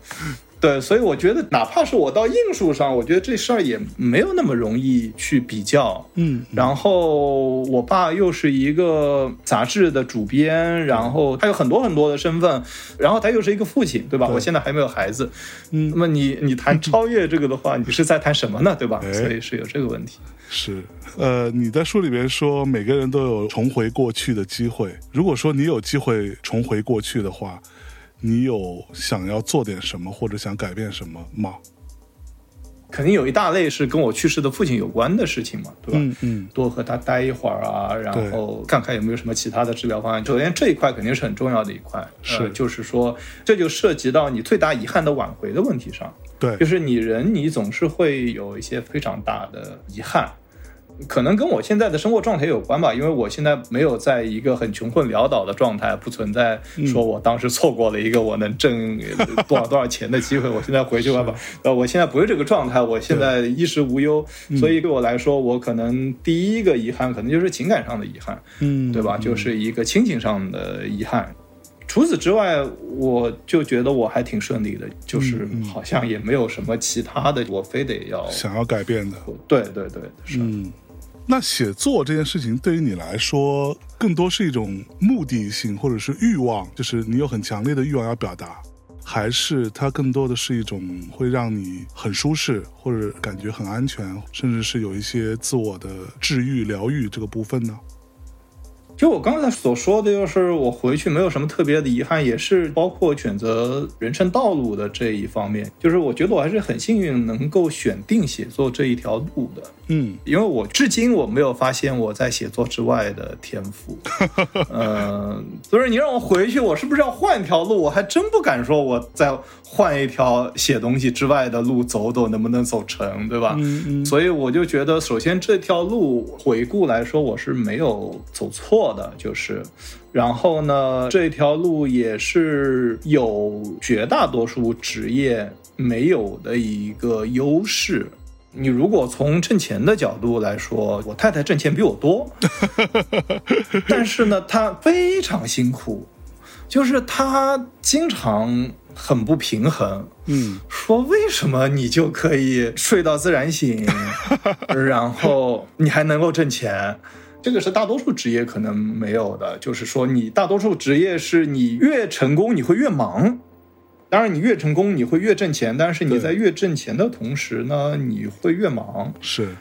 对，所以我觉得，哪怕是我到硬术上，我觉得这事儿也没有那么容易去比较。嗯，然后我爸又是一个杂志的主编，然后他有很多很多的身份，然后他又是一个父亲，对吧？我现在还没有孩子。嗯，那么你你谈 超越这个的话，你是在谈什么呢？对吧？所以是有这个问题。是，呃，你在书里边说，每个人都有重回过去的机会。如果说你有机会重回过去的话。你有想要做点什么或者想改变什么吗？肯定有一大类是跟我去世的父亲有关的事情嘛，对吧？嗯嗯，多和他待一会儿啊，然后看看有没有什么其他的治疗方案。首先这一块肯定是很重要的一块，是就是说这就涉及到你最大遗憾的挽回的问题上。对，就是你人你总是会有一些非常大的遗憾。可能跟我现在的生活状态有关吧，因为我现在没有在一个很穷困潦倒的状态，不存在说我当时错过了一个我能挣多少多少钱的机会。我现在回去吧，呃，我现在不是这个状态，我现在衣食无忧，所以对我来说，我可能第一个遗憾可能就是情感上的遗憾，嗯，对吧？就是一个亲情上的遗憾。除此之外，我就觉得我还挺顺利的，就是好像也没有什么其他的，我非得要想要改变的。对对对，是。那写作这件事情对于你来说，更多是一种目的性，或者是欲望，就是你有很强烈的欲望要表达，还是它更多的是一种会让你很舒适，或者感觉很安全，甚至是有一些自我的治愈、疗愈这个部分呢？就我刚才所说的，就是我回去没有什么特别的遗憾，也是包括选择人生道路的这一方面。就是我觉得我还是很幸运，能够选定写作这一条路的。嗯，因为我至今我没有发现我在写作之外的天赋。嗯，所以你让我回去，我是不是要换一条路？我还真不敢说，我再换一条写东西之外的路走走，能不能走成，对吧？嗯嗯。所以我就觉得，首先这条路回顾来说，我是没有走错。的就是，然后呢，这条路也是有绝大多数职业没有的一个优势。你如果从挣钱的角度来说，我太太挣钱比我多，但是呢，她非常辛苦，就是她经常很不平衡。嗯，说为什么你就可以睡到自然醒，然后你还能够挣钱？这个是大多数职业可能没有的，就是说，你大多数职业是你越成功你会越忙，当然你越成功你会越挣钱，但是你在越挣钱的同时呢，你会越忙。是，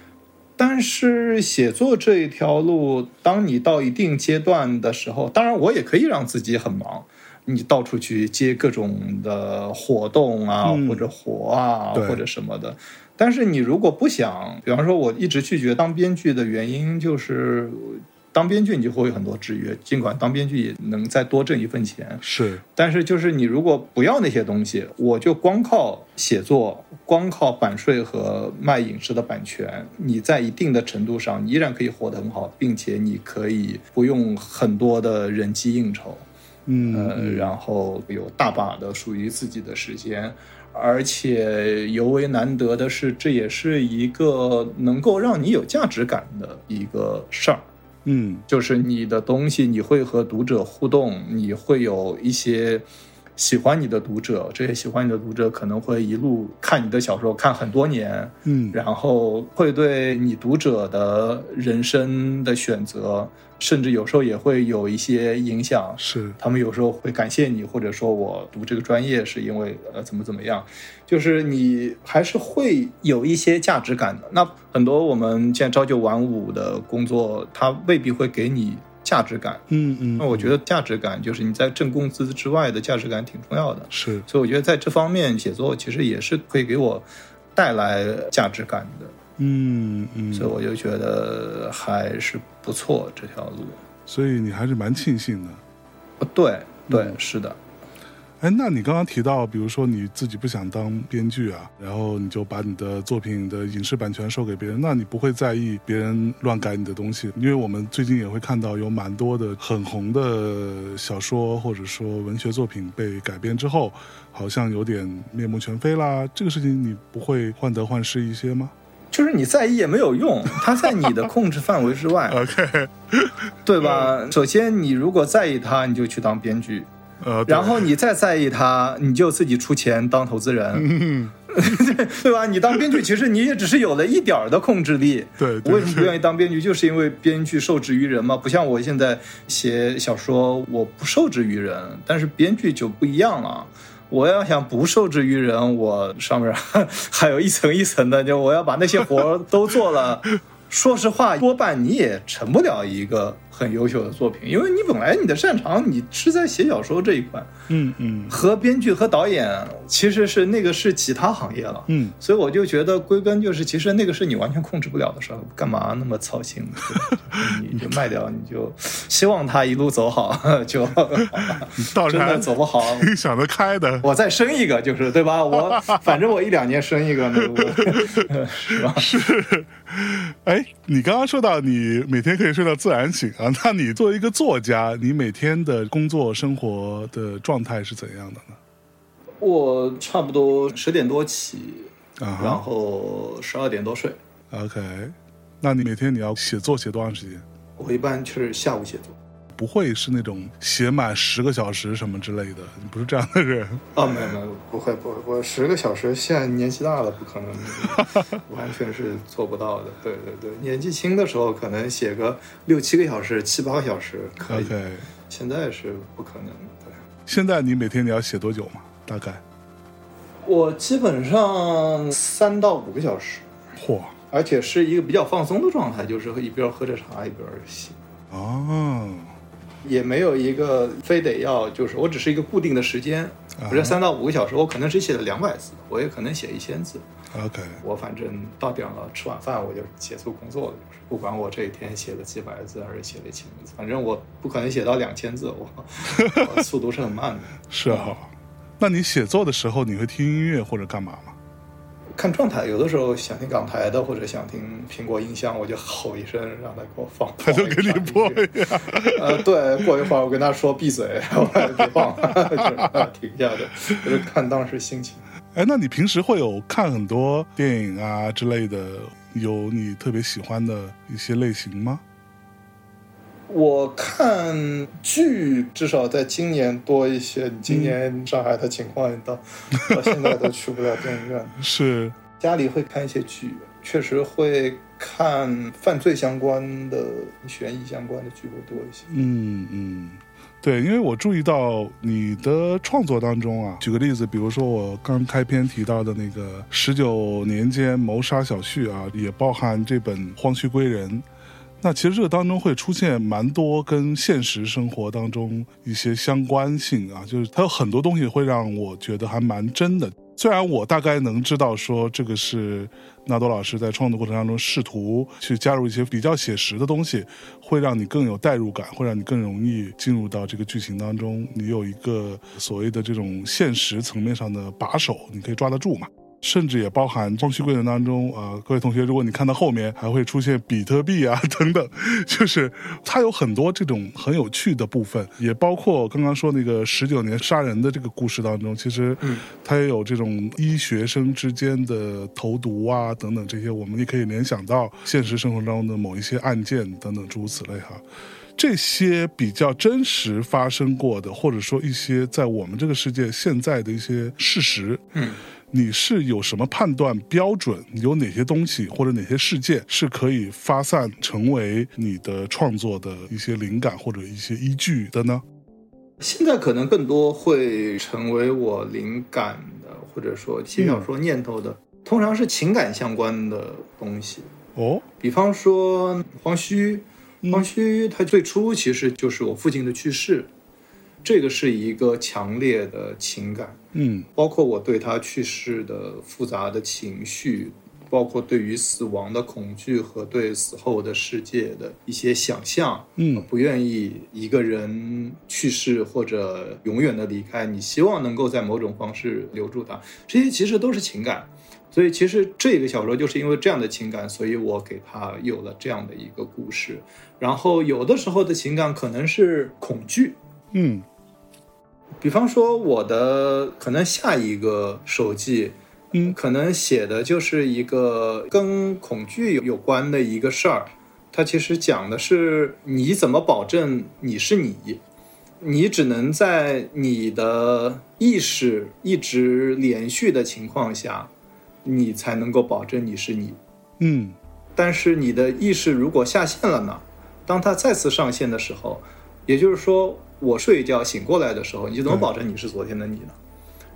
但是写作这一条路，当你到一定阶段的时候，当然我也可以让自己很忙，你到处去接各种的活动啊，或者活啊，或者什么的。但是你如果不想，比方说，我一直拒绝当编剧的原因就是，当编剧你就会有很多制约，尽管当编剧也能再多挣一份钱。是，但是就是你如果不要那些东西，我就光靠写作，光靠版税和卖影视的版权，你在一定的程度上你依然可以活得很好，并且你可以不用很多的人际应酬，嗯，然后有大把的属于自己的时间。而且尤为难得的是，这也是一个能够让你有价值感的一个事儿。嗯，就是你的东西，你会和读者互动，你会有一些喜欢你的读者，这些喜欢你的读者可能会一路看你的小说看很多年，嗯，然后会对你读者的人生的选择，甚至有时候也会有一些影响。是，他们有时候会感谢你，或者说我读这个专业是因为呃怎么怎么样，就是你还是会有一些价值感的。那很多我们现在朝九晚五的工作，它未必会给你。价值感，嗯嗯，那我觉得价值感就是你在挣工资之外的价值感挺重要的，是，所以我觉得在这方面写作其实也是可以给我带来价值感的，嗯嗯，所以我就觉得还是不错这条路，所以你还是蛮庆幸的，对对，是的。哎，那你刚刚提到，比如说你自己不想当编剧啊，然后你就把你的作品的影视版权授给别人，那你不会在意别人乱改你的东西？因为我们最近也会看到有蛮多的很红的小说或者说文学作品被改编之后，好像有点面目全非啦。这个事情你不会患得患失一些吗？就是你在意也没有用，它在你的控制范围之外，OK，对吧？首先，你如果在意它，你就去当编剧。呃，然后你再在意他，你就自己出钱当投资人，对吧？你当编剧，其实你也只是有了一点儿的控制力。对，我为什么不愿意当编剧？就是因为编剧受制于人嘛，不像我现在写小说，我不受制于人。但是编剧就不一样了，我要想不受制于人，我上面还有一层一层的，就我要把那些活都做了。说实话，多半你也成不了一个。很优秀的作品，因为你本来你的擅长你是在写小说这一块，嗯嗯，和编剧和导演其实是那个是其他行业了，嗯，所以我就觉得归根就是其实那个是你完全控制不了的事儿，干嘛那么操心？你就卖掉，你就希望他一路走好，就 真的走不好，你想得开的，我再生一个就是对吧？我 反正我一两年生一个，是吧？是，哎，你刚刚说到你每天可以睡到自然醒啊。那你作为一个作家，你每天的工作生活的状态是怎样的呢？我差不多十点多起，啊，然后十二点多睡。OK，那你每天你要写作写多长时间？我一般是下午写作。不会是那种写满十个小时什么之类的，你不是这样的人啊？没有没有，不会不会，我十个小时现在年纪大了，不可能，完全是做不到的。对对对，年纪轻的时候可能写个六七个小时、七八个小时可以，现在是不可能。对，现在你每天你要写多久嘛？大概？我基本上三到五个小时。嚯！而且是一个比较放松的状态，就是一边喝着茶一边写。哦。也没有一个非得要，就是我只是一个固定的时间，我这三到五个小时，我可能只写了两百字，我也可能写一千字。OK，我反正到点了，吃晚饭我就结束工作了，就是不管我这一天写了几百字还是写了一千字，反正我不可能写到两千字，我 速度是很慢的。是啊，那你写作的时候你会听音乐或者干嘛吗？看状态，有的时候想听港台的，或者想听苹果音箱，我就吼一声让他给我放，他就给你播呀。呃，对，过一会儿我跟他说闭嘴，我别放，就停下的，就是看当时心情。哎，那你平时会有看很多电影啊之类的，有你特别喜欢的一些类型吗？我看剧至少在今年多一些。今年上海的情况也到 到现在都去不了电影院。是家里会看一些剧，确实会看犯罪相关的、悬疑相关的剧会多一些。嗯嗯，对，因为我注意到你的创作当中啊，举个例子，比如说我刚开篇提到的那个十九年间谋杀小旭啊，也包含这本《荒墟归人》。那其实这个当中会出现蛮多跟现实生活当中一些相关性啊，就是它有很多东西会让我觉得还蛮真的。虽然我大概能知道说这个是纳多老师在创作过程当中试图去加入一些比较写实的东西，会让你更有代入感，会让你更容易进入到这个剧情当中。你有一个所谓的这种现实层面上的把手，你可以抓得住嘛。甚至也包含《装修过程》当中啊，各位同学，如果你看到后面还会出现比特币啊等等，就是它有很多这种很有趣的部分，也包括刚刚说那个十九年杀人的这个故事当中，其实它也有这种医学生之间的投毒啊等等这些，我们也可以联想到现实生活中的某一些案件等等诸如此类哈。这些比较真实发生过的，或者说一些在我们这个世界现在的一些事实，嗯，你是有什么判断标准？有哪些东西或者哪些事件是可以发散成为你的创作的一些灵感或者一些依据的呢？现在可能更多会成为我灵感的，或者说写小说念头的，通常是情感相关的东西。哦，比方说黄须。黄须他最初其实就是我父亲的去世，这个是一个强烈的情感，嗯，包括我对他去世的复杂的情绪，包括对于死亡的恐惧和对死后的世界的一些想象，嗯，不愿意一个人去世或者永远的离开，你希望能够在某种方式留住他，这些其实都是情感。所以其实这个小说就是因为这样的情感，所以我给他有了这样的一个故事。然后有的时候的情感可能是恐惧，嗯，比方说我的可能下一个手记，嗯，可能写的就是一个跟恐惧有关的一个事儿。它其实讲的是你怎么保证你是你，你只能在你的意识一直连续的情况下。你才能够保证你是你，嗯，但是你的意识如果下线了呢？当它再次上线的时候，也就是说，我睡一觉醒过来的时候，你怎么保证你是昨天的你呢？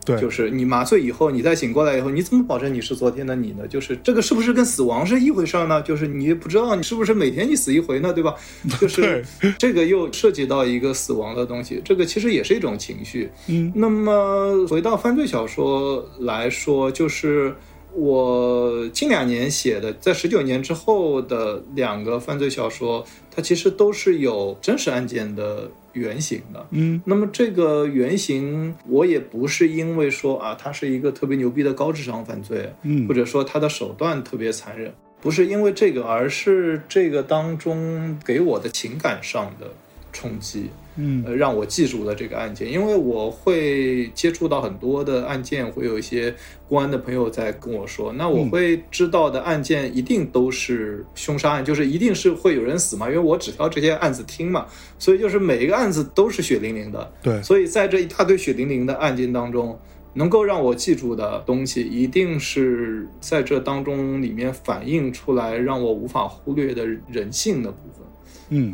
对，就是你麻醉以后，你再醒过来以后，你怎么保证你是昨天的你呢？就是这个是不是跟死亡是一回事儿呢？就是你也不知道你是不是每天你死一回呢，对吧？就是这个又涉及到一个死亡的东西，这个其实也是一种情绪。嗯，那么回到犯罪小说来说，就是。我近两年写的，在十九年之后的两个犯罪小说，它其实都是有真实案件的原型的。嗯，那么这个原型，我也不是因为说啊，它是一个特别牛逼的高智商犯罪，嗯，或者说它的手段特别残忍，不是因为这个，而是这个当中给我的情感上的冲击。嗯，呃，让我记住了这个案件，因为我会接触到很多的案件，会有一些公安的朋友在跟我说，那我会知道的案件一定都是凶杀案，就是一定是会有人死嘛，因为我只挑这些案子听嘛，所以就是每一个案子都是血淋淋的。对，所以在这一大堆血淋淋的案件当中，能够让我记住的东西，一定是在这当中里面反映出来让我无法忽略的人性的部分。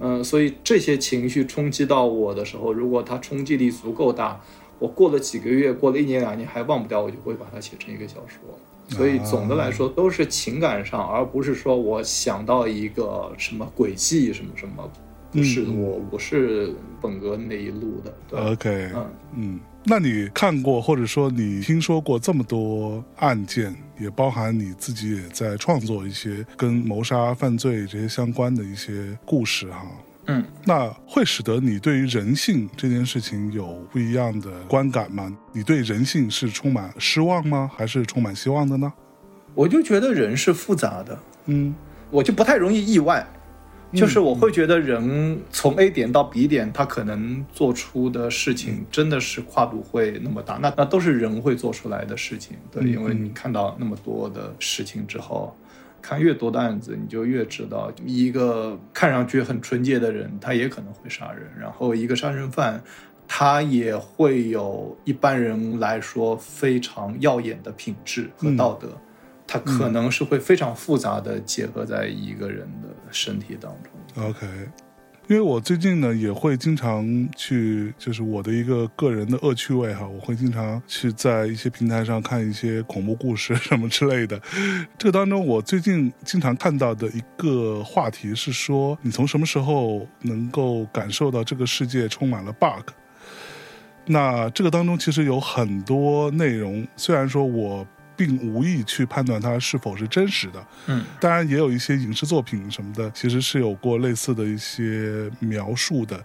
嗯所以这些情绪冲击到我的时候，如果它冲击力足够大，我过了几个月，过了一年两年还忘不掉，我就会把它写成一个小说。所以总的来说都是情感上，而不是说我想到一个什么轨迹什么什么，不是我我是本格那一路的。OK，嗯嗯。那你看过或者说你听说过这么多案件，也包含你自己也在创作一些跟谋杀、犯罪这些相关的一些故事哈。嗯，那会使得你对于人性这件事情有不一样的观感吗？你对人性是充满失望吗？还是充满希望的呢？我就觉得人是复杂的，嗯，我就不太容易意外。就是我会觉得人从 A 点到 B 点，他可能做出的事情真的是跨度会那么大，那那都是人会做出来的事情。对，因为你看到那么多的事情之后，看越多的案子，你就越知道，一个看上去很纯洁的人，他也可能会杀人；然后一个杀人犯，他也会有一般人来说非常耀眼的品质和道德。它可能是会非常复杂的结合在一个人的身体当中。OK，因为我最近呢也会经常去，就是我的一个个人的恶趣味哈，我会经常去在一些平台上看一些恐怖故事什么之类的。这个当中，我最近经常看到的一个话题是说，你从什么时候能够感受到这个世界充满了 bug？那这个当中其实有很多内容，虽然说我。并无意去判断它是否是真实的，嗯，当然也有一些影视作品什么的，其实是有过类似的一些描述的，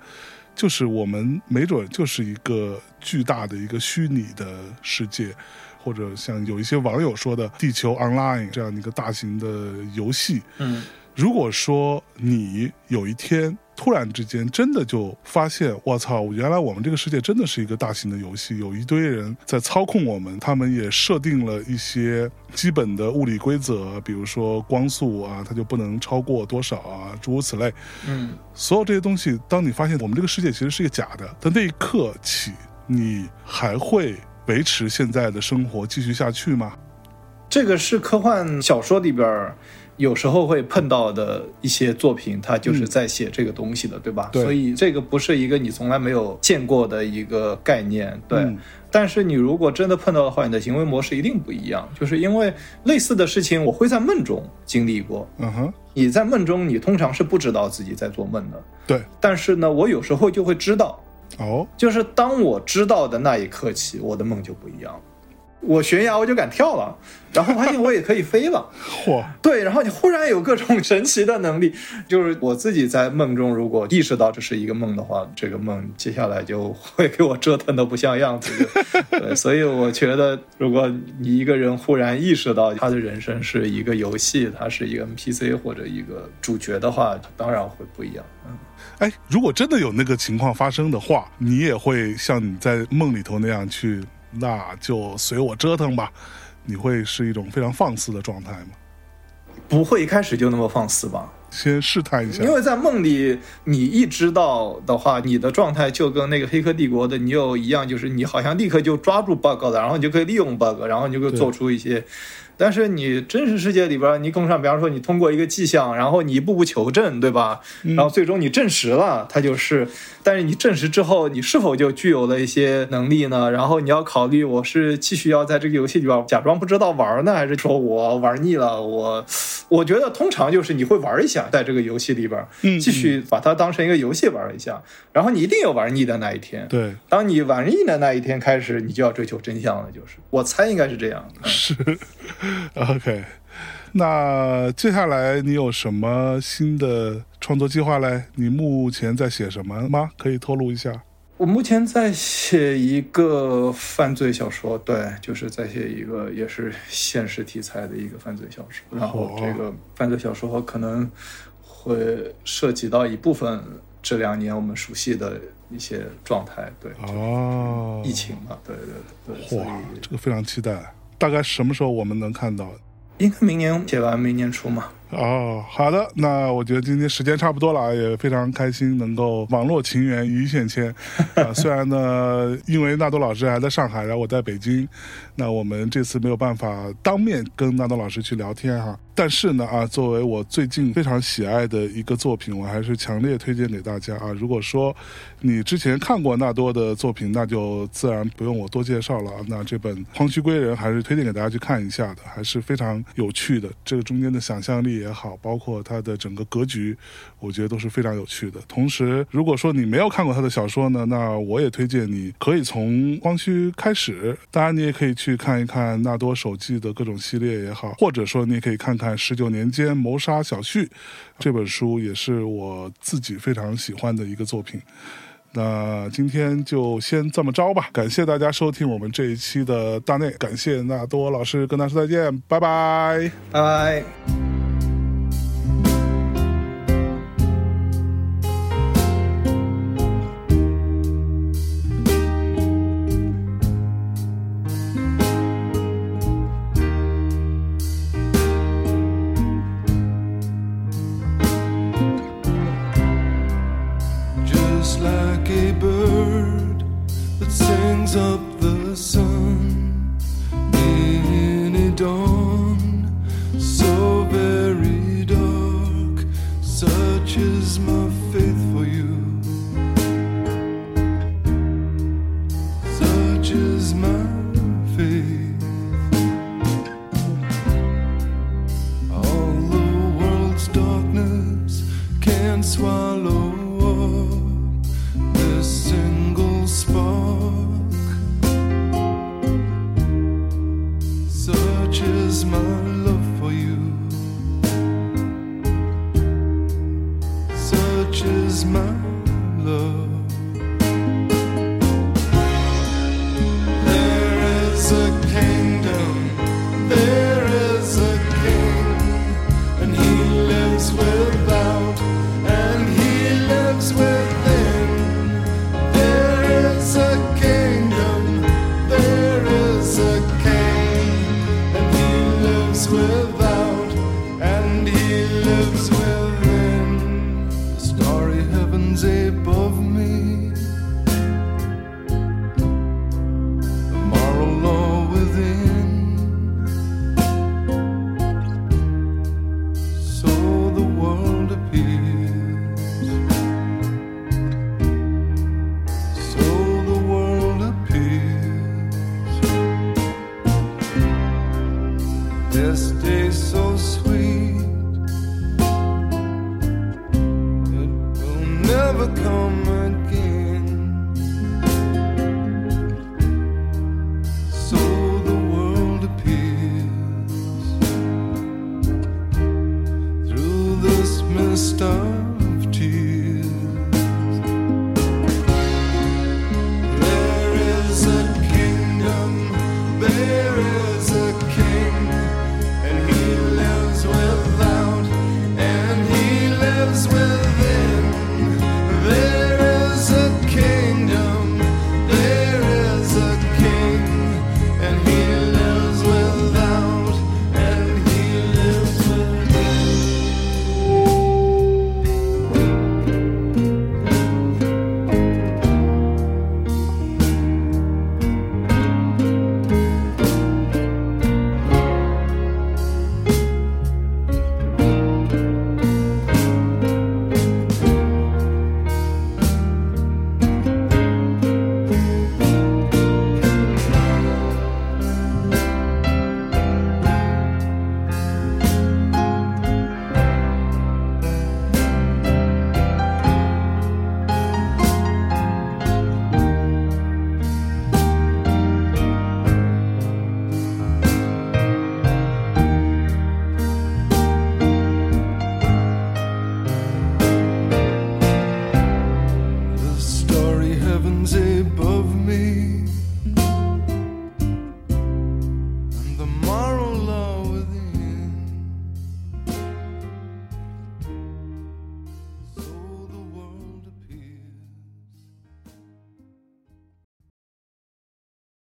就是我们没准就是一个巨大的一个虚拟的世界，或者像有一些网友说的《地球 Online》这样一个大型的游戏，嗯，如果说你有一天突然之间真的就发现，我操，原来我们这个世界真的是一个大型的游戏，有一堆人在操控我们，他们也设定了一些基本的物理规则，比如说光速啊，它就不能超过多少啊，诸如此类。嗯，所有这些东西，当你发现我们这个世界其实是一个假的的那一刻起，你还会维持现在的生活继续下去吗？这个是科幻小说里边有时候会碰到的一些作品，它就是在写这个东西的，对吧？对所以这个不是一个你从来没有见过的一个概念，对。嗯但是你如果真的碰到的话，你的行为模式一定不一样，就是因为类似的事情我会在梦中经历过。嗯哼，你在梦中，你通常是不知道自己在做梦的，对，但是呢，我有时候就会知道，哦，就是当我知道的那一刻起，我的梦就不一样了。我悬崖我就敢跳了，然后发现我也可以飞了。嚯，对，然后你忽然有各种神奇的能力，就是我自己在梦中如果意识到这是一个梦的话，这个梦接下来就会给我折腾的不像样子。对，所以我觉得，如果你一个人忽然意识到他的人生是一个游戏，他是一个 NPC 或者一个主角的话，当然会不一样。嗯。哎，如果真的有那个情况发生的话，你也会像你在梦里头那样去，那就随我折腾吧。你会是一种非常放肆的状态吗？不会一开始就那么放肆吧？先试探一下，因为在梦里，你一知道的话，你的状态就跟那个《黑客帝国》的你有一样，就是你好像立刻就抓住 bug 了，然后你就可以利用 bug，然后你就可以做出一些。但是你真实世界里边，你更上，比方说你通过一个迹象，然后你一步步求证，对吧？然后最终你证实了它就是，但是你证实之后，你是否就具有了一些能力呢？然后你要考虑，我是继续要在这个游戏里边假装不知道玩呢，还是说我玩腻了？我我觉得通常就是你会玩一下，在这个游戏里边，继续把它当成一个游戏玩一下，然后你一定有玩腻的那一天。对，当你玩腻的那一天开始，你就要追求真相了。就是我猜应该是这样。是。OK，那接下来你有什么新的创作计划嘞？你目前在写什么吗？可以透露一下。我目前在写一个犯罪小说，对，就是在写一个也是现实题材的一个犯罪小说。然后这个犯罪小说可能会涉及到一部分这两年我们熟悉的一些状态，对，哦，疫情嘛，对对对。哇，这个非常期待。大概什么时候我们能看到？应该明年写完，明年出嘛。哦，好的，那我觉得今天时间差不多了，也非常开心能够网络情缘一线牵。啊，虽然呢，因为纳多老师还在上海，然后我在北京，那我们这次没有办法当面跟纳多老师去聊天哈。但是呢，啊，作为我最近非常喜爱的一个作品，我还是强烈推荐给大家啊。如果说你之前看过纳多的作品，那就自然不用我多介绍了。那这本《荒区归人》还是推荐给大家去看一下的，还是非常有趣的。这个中间的想象力也好，包括它的整个格局，我觉得都是非常有趣的。同时，如果说你没有看过他的小说呢，那我也推荐你可以从《荒区》开始。当然，你也可以去看一看纳多手记的各种系列也好，或者说你也可以看看《十九年间谋杀小旭》这本书，也是我自己非常喜欢的一个作品。那今天就先这么着吧，感谢大家收听我们这一期的大内，感谢纳多老师，跟大家说再见，拜拜，拜拜。